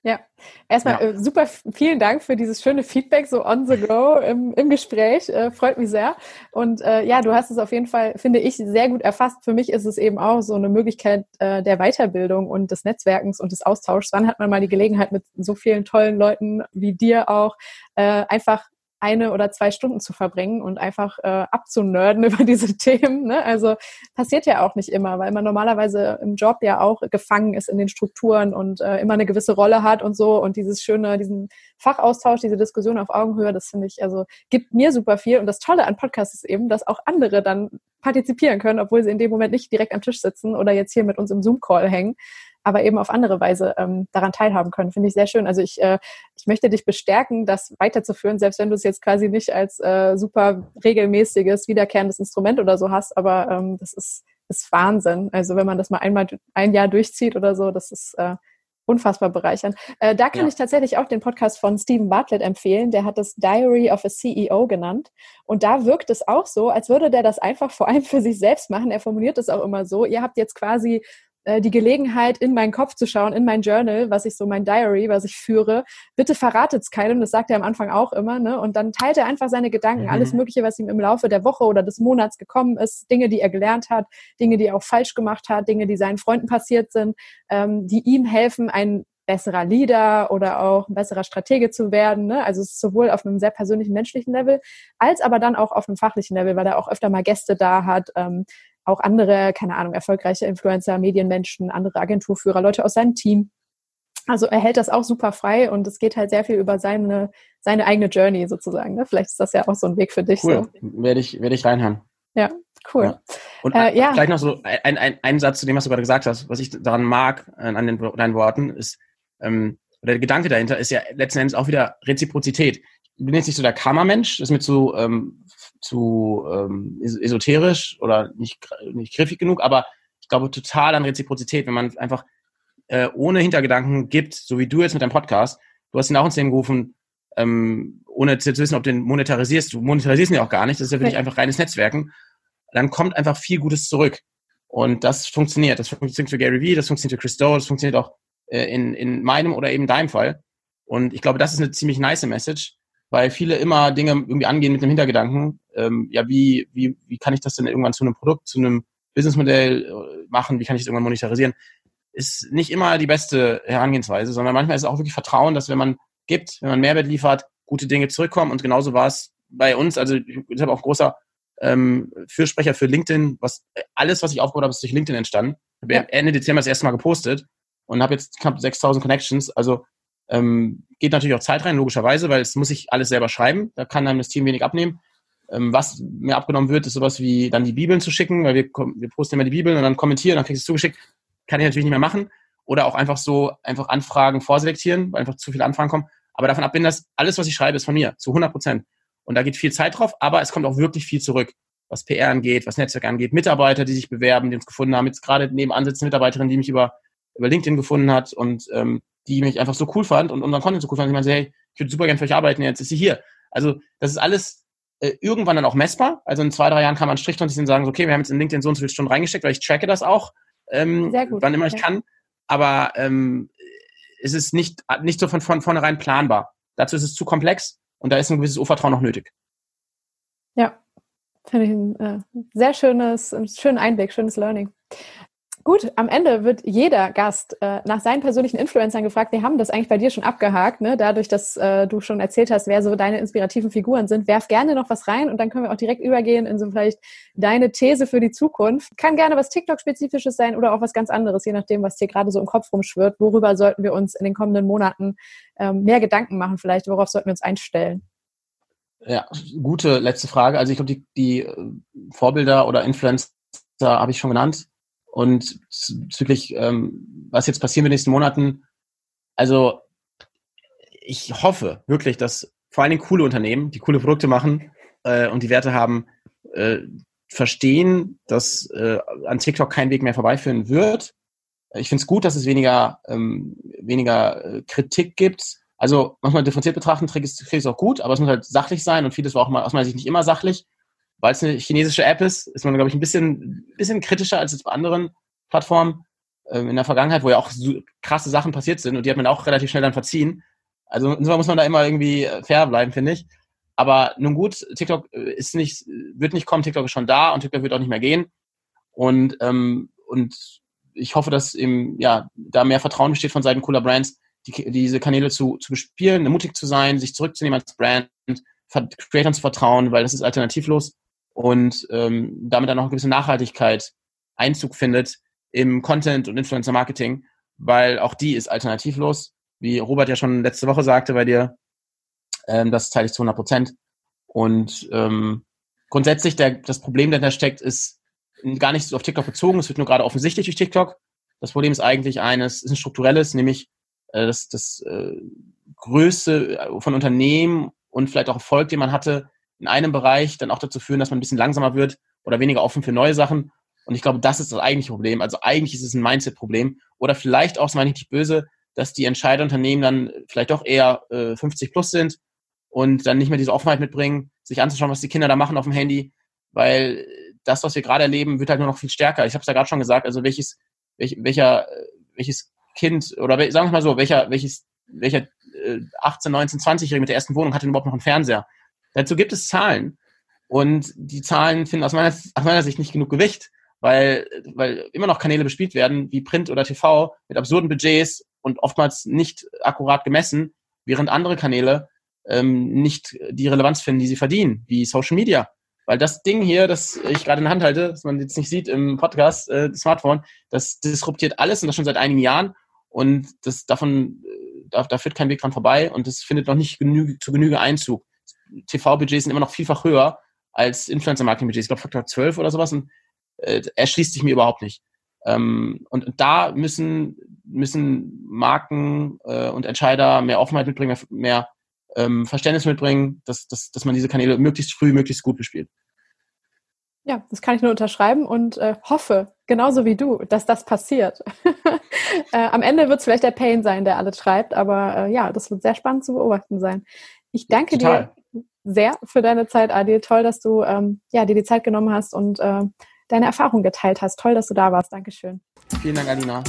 Ja, erstmal ja. Äh, super vielen Dank für dieses schöne Feedback so on the go im, im Gespräch. Äh, freut mich sehr. Und äh, ja, du hast es auf jeden Fall, finde ich, sehr gut erfasst. Für mich ist es eben auch so eine Möglichkeit äh, der Weiterbildung und des Netzwerkens und des Austauschs. Wann hat man mal die Gelegenheit, mit so vielen tollen Leuten wie dir auch äh, einfach eine oder zwei Stunden zu verbringen und einfach äh, abzunörden über diese Themen. Ne? Also passiert ja auch nicht immer, weil man normalerweise im Job ja auch gefangen ist in den Strukturen und äh, immer eine gewisse Rolle hat und so. Und dieses schöne, diesen Fachaustausch, diese Diskussion auf Augenhöhe, das finde ich, also gibt mir super viel. Und das Tolle an Podcasts ist eben, dass auch andere dann partizipieren können, obwohl sie in dem Moment nicht direkt am Tisch sitzen oder jetzt hier mit uns im Zoom-Call hängen, aber eben auf andere Weise ähm, daran teilhaben können. Finde ich sehr schön. Also ich, äh, ich möchte dich bestärken, das weiterzuführen, selbst wenn du es jetzt quasi nicht als äh, super regelmäßiges, wiederkehrendes Instrument oder so hast, aber ähm, das ist, ist Wahnsinn. Also wenn man das mal einmal ein Jahr durchzieht oder so, das ist äh, unfassbar bereichernd. Äh, da kann ja. ich tatsächlich auch den Podcast von Stephen Bartlett empfehlen. Der hat das Diary of a CEO genannt. Und da wirkt es auch so, als würde der das einfach vor allem für sich selbst machen. Er formuliert es auch immer so. Ihr habt jetzt quasi äh, die Gelegenheit, in meinen Kopf zu schauen, in mein Journal, was ich so, mein Diary, was ich führe. Bitte verratet es keinem, das sagt er am Anfang auch immer. Ne? Und dann teilt er einfach seine Gedanken, mhm. alles Mögliche, was ihm im Laufe der Woche oder des Monats gekommen ist, Dinge, die er gelernt hat, Dinge, die er auch falsch gemacht hat, Dinge, die seinen Freunden passiert sind, ähm, die ihm helfen, ein besserer Leader oder auch ein besserer Stratege zu werden. Ne? Also sowohl auf einem sehr persönlichen, menschlichen Level, als aber dann auch auf einem fachlichen Level, weil er auch öfter mal Gäste da hat, ähm, auch andere, keine Ahnung, erfolgreiche Influencer, Medienmenschen, andere Agenturführer, Leute aus seinem Team. Also er hält das auch super frei und es geht halt sehr viel über seine, seine eigene Journey sozusagen. Ne? Vielleicht ist das ja auch so ein Weg für dich. Cool, so. werde ich, werde ich reinhören. Ja, cool. Ja. Und äh, ja. vielleicht noch so ein, ein, ein Satz zu dem, was du gerade gesagt hast. Was ich daran mag, äh, an den, deinen Worten, ist, ähm, oder der Gedanke dahinter ist ja letzten Endes auch wieder Reziprozität. Ich bin jetzt nicht so der Karma-Mensch, das ist mir zu, ähm, zu ähm, esoterisch oder nicht, nicht griffig genug, aber ich glaube total an Reziprozität, wenn man einfach äh, ohne Hintergedanken gibt, so wie du jetzt mit deinem Podcast, du hast ihn auch ins Leben gerufen, ähm, ohne zu wissen, ob du den monetarisierst. Du monetarisierst ihn ja auch gar nicht, das ist ja wirklich einfach reines Netzwerken. Dann kommt einfach viel Gutes zurück. Und das funktioniert. Das funktioniert für Gary Vee, das funktioniert für Chris Doe, das funktioniert auch äh, in, in meinem oder eben deinem Fall. Und ich glaube, das ist eine ziemlich nice Message, weil viele immer Dinge irgendwie angehen mit dem Hintergedanken, ähm, ja, wie, wie, wie kann ich das denn irgendwann zu einem Produkt, zu einem Businessmodell äh, machen, wie kann ich das irgendwann monetarisieren? Ist nicht immer die beste Herangehensweise, sondern manchmal ist es auch wirklich Vertrauen, dass wenn man gibt, wenn man Mehrwert liefert, gute Dinge zurückkommen. Und genauso war es bei uns. Also ich habe auch großer ähm, Fürsprecher für LinkedIn. Was alles, was ich aufgebaut habe, ist durch LinkedIn entstanden. Ich habe ja. Ende Dezember das erste Mal gepostet und habe jetzt knapp 6000 Connections. Also ähm, geht natürlich auch Zeit rein, logischerweise, weil es muss ich alles selber schreiben. Da kann dann das Team wenig abnehmen. Ähm, was mir abgenommen wird, ist sowas wie dann die Bibeln zu schicken, weil wir, wir posten immer die Bibeln und dann kommentieren, dann kriegst du es zugeschickt. Kann ich natürlich nicht mehr machen. Oder auch einfach so, einfach Anfragen vorselektieren, weil einfach zu viele Anfragen kommen. Aber davon ab bin das, alles, was ich schreibe, ist von mir, zu 100 Prozent. Und da geht viel Zeit drauf, aber es kommt auch wirklich viel zurück, was PR angeht, was Netzwerk angeht, Mitarbeiter, die sich bewerben, die uns gefunden haben. Jetzt gerade nebenan sitzt eine Mitarbeiterin, die mich über, über LinkedIn gefunden hat und ähm, die mich einfach so cool fand und unseren Content so cool fand. Ich meinte, hey, ich würde super gerne für euch arbeiten, jetzt ist sie hier. Also das ist alles äh, irgendwann dann auch messbar. Also in zwei, drei Jahren kann man Strich und sagen, so, okay, wir haben jetzt in LinkedIn so und so viele Stunden reingesteckt, weil ich tracke das auch, ähm, Sehr gut, wann immer ich ja. kann. Aber ähm, es ist nicht, nicht so von, von vornherein planbar. Dazu ist es zu komplex und da ist ein gewisses Urvertrauen noch nötig. Ja, finde ich ein äh, sehr schönes, schönen Einblick, schönes Learning. Gut, am Ende wird jeder Gast äh, nach seinen persönlichen Influencern gefragt. Wir haben das eigentlich bei dir schon abgehakt, ne? dadurch, dass äh, du schon erzählt hast, wer so deine inspirativen Figuren sind. Werf gerne noch was rein und dann können wir auch direkt übergehen in so vielleicht deine These für die Zukunft. Kann gerne was TikTok-spezifisches sein oder auch was ganz anderes, je nachdem, was dir gerade so im Kopf rumschwirrt. Worüber sollten wir uns in den kommenden Monaten ähm, mehr Gedanken machen? Vielleicht, worauf sollten wir uns einstellen? Ja, gute letzte Frage. Also ich glaube, die, die äh, Vorbilder oder Influencer habe ich schon genannt und bezüglich, ähm, was jetzt passieren wird in den nächsten Monaten, also ich hoffe wirklich, dass vor allen Dingen coole Unternehmen, die coole Produkte machen äh, und die Werte haben, äh, verstehen, dass äh, an TikTok kein Weg mehr vorbeiführen wird. Ich finde es gut, dass es weniger, ähm, weniger äh, Kritik gibt. Also manchmal differenziert betrachten, ist, Trick ist auch gut, aber es muss halt sachlich sein und vieles war auch mal aus meiner Sicht nicht immer sachlich weil es eine chinesische App ist, ist man, glaube ich, ein bisschen, bisschen kritischer als jetzt bei anderen Plattformen ähm, in der Vergangenheit, wo ja auch so krasse Sachen passiert sind und die hat man auch relativ schnell dann verziehen. Also insofern muss man da immer irgendwie äh, fair bleiben, finde ich. Aber nun gut, TikTok äh, ist nicht, wird nicht kommen, TikTok ist schon da und TikTok wird auch nicht mehr gehen. Und, ähm, und ich hoffe, dass eben, ja, da mehr Vertrauen besteht von Seiten cooler Brands, die, diese Kanäle zu, zu bespielen, mutig zu sein, sich zurückzunehmen als Brand, Creators zu vertrauen, weil das ist alternativlos und ähm, damit dann auch eine gewisse Nachhaltigkeit Einzug findet im Content und Influencer Marketing, weil auch die ist alternativlos, wie Robert ja schon letzte Woche sagte bei dir, ähm, das teile ich zu 100 Prozent. Und ähm, grundsätzlich der, das Problem, das da steckt, ist gar nicht so auf TikTok bezogen. Es wird nur gerade offensichtlich durch TikTok. Das Problem ist eigentlich eines, ist ein strukturelles, nämlich äh, das, das äh, Größe von Unternehmen und vielleicht auch Erfolg, den man hatte, in einem Bereich dann auch dazu führen, dass man ein bisschen langsamer wird oder weniger offen für neue Sachen. Und ich glaube, das ist das eigentliche Problem. Also eigentlich ist es ein Mindset-Problem. Oder vielleicht auch, das meine ich nicht böse, dass die Entscheiderunternehmen dann vielleicht doch eher äh, 50 plus sind und dann nicht mehr diese Offenheit mitbringen, sich anzuschauen, was die Kinder da machen auf dem Handy. Weil das, was wir gerade erleben, wird halt nur noch viel stärker. Ich habe es ja gerade schon gesagt, also welches, welch, welcher, welches Kind, oder sagen wir mal so, welcher, welches, welcher äh, 18, 19, 20-Jährige mit der ersten Wohnung hat denn überhaupt noch einen Fernseher? Dazu gibt es Zahlen. Und die Zahlen finden aus meiner, aus meiner Sicht nicht genug Gewicht, weil, weil immer noch Kanäle bespielt werden, wie Print oder TV, mit absurden Budgets und oftmals nicht akkurat gemessen, während andere Kanäle ähm, nicht die Relevanz finden, die sie verdienen, wie Social Media. Weil das Ding hier, das ich gerade in der Hand halte, das man jetzt nicht sieht im Podcast, äh, Smartphone, das disruptiert alles und das schon seit einigen Jahren. Und das davon, äh, da, da führt kein Weg dran vorbei und das findet noch nicht genüge, zu Genüge Einzug. TV-Budgets sind immer noch vielfach höher als Influencer-Marketing-Budgets. Ich glaube Faktor 12 oder sowas und äh, erschließt sich mir überhaupt nicht. Ähm, und da müssen, müssen Marken äh, und Entscheider mehr Offenheit mitbringen, mehr, mehr ähm, Verständnis mitbringen, dass, dass, dass man diese Kanäle möglichst früh, möglichst gut bespielt. Ja, das kann ich nur unterschreiben und äh, hoffe, genauso wie du, dass das passiert. äh, am Ende wird es vielleicht der Pain sein, der alles schreibt, aber äh, ja, das wird sehr spannend zu beobachten sein. Ich danke Total. dir sehr für deine Zeit, Adil. Toll, dass du ähm, ja, dir die Zeit genommen hast und äh, deine Erfahrung geteilt hast. Toll, dass du da warst. Dankeschön. Vielen Dank, Alina.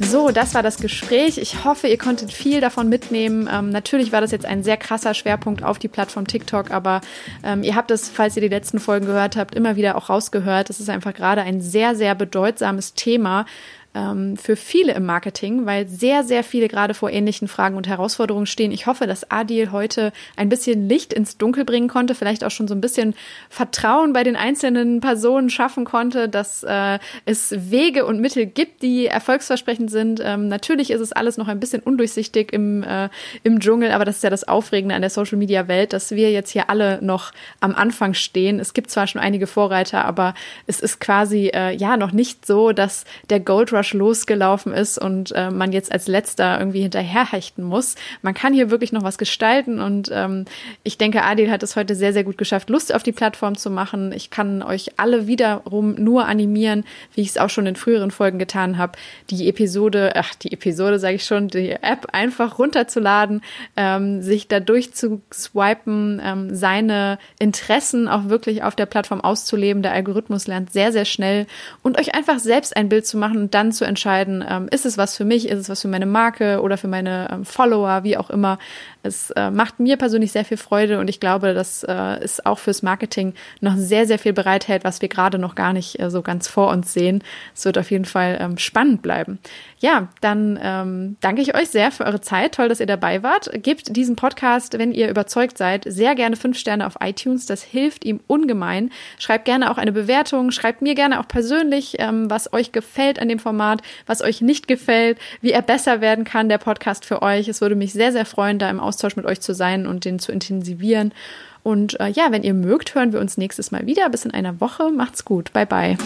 So, das war das Gespräch. Ich hoffe, ihr konntet viel davon mitnehmen. Ähm, natürlich war das jetzt ein sehr krasser Schwerpunkt auf die Plattform TikTok, aber ähm, ihr habt es, falls ihr die letzten Folgen gehört habt, immer wieder auch rausgehört. Es ist einfach gerade ein sehr, sehr bedeutsames Thema, ähm, für viele im Marketing, weil sehr, sehr viele gerade vor ähnlichen Fragen und Herausforderungen stehen. Ich hoffe, dass Adil heute ein bisschen Licht ins Dunkel bringen konnte, vielleicht auch schon so ein bisschen Vertrauen bei den einzelnen Personen schaffen konnte, dass äh, es Wege und Mittel gibt, die erfolgsversprechend sind. Ähm, natürlich ist es alles noch ein bisschen undurchsichtig im, äh, im Dschungel, aber das ist ja das Aufregende an der Social Media Welt, dass wir jetzt hier alle noch am Anfang stehen. Es gibt zwar schon einige Vorreiter, aber es ist quasi äh, ja noch nicht so, dass der Gold Rush Rush losgelaufen ist und äh, man jetzt als letzter irgendwie hinterherhechten muss. Man kann hier wirklich noch was gestalten und ähm, ich denke, Adil hat es heute sehr, sehr gut geschafft, Lust auf die Plattform zu machen. Ich kann euch alle wiederum nur animieren, wie ich es auch schon in früheren Folgen getan habe, die Episode, ach, die Episode sage ich schon, die App einfach runterzuladen, ähm, sich da durchzuswipen, ähm, seine Interessen auch wirklich auf der Plattform auszuleben. Der Algorithmus lernt sehr, sehr schnell und euch einfach selbst ein Bild zu machen und dann zu entscheiden, ähm, ist es was für mich, ist es was für meine Marke oder für meine ähm, Follower, wie auch immer. Es äh, macht mir persönlich sehr viel Freude und ich glaube, dass äh, es auch fürs Marketing noch sehr, sehr viel bereithält, was wir gerade noch gar nicht äh, so ganz vor uns sehen. Es wird auf jeden Fall ähm, spannend bleiben. Ja, dann ähm, danke ich euch sehr für eure Zeit. Toll, dass ihr dabei wart. Gebt diesem Podcast, wenn ihr überzeugt seid, sehr gerne fünf Sterne auf iTunes. Das hilft ihm ungemein. Schreibt gerne auch eine Bewertung. Schreibt mir gerne auch persönlich, ähm, was euch gefällt an dem Format, was euch nicht gefällt, wie er besser werden kann, der Podcast für euch. Es würde mich sehr, sehr freuen, da im Austausch Austausch mit euch zu sein und den zu intensivieren. Und äh, ja, wenn ihr mögt, hören wir uns nächstes Mal wieder. Bis in einer Woche. Macht's gut. Bye, bye.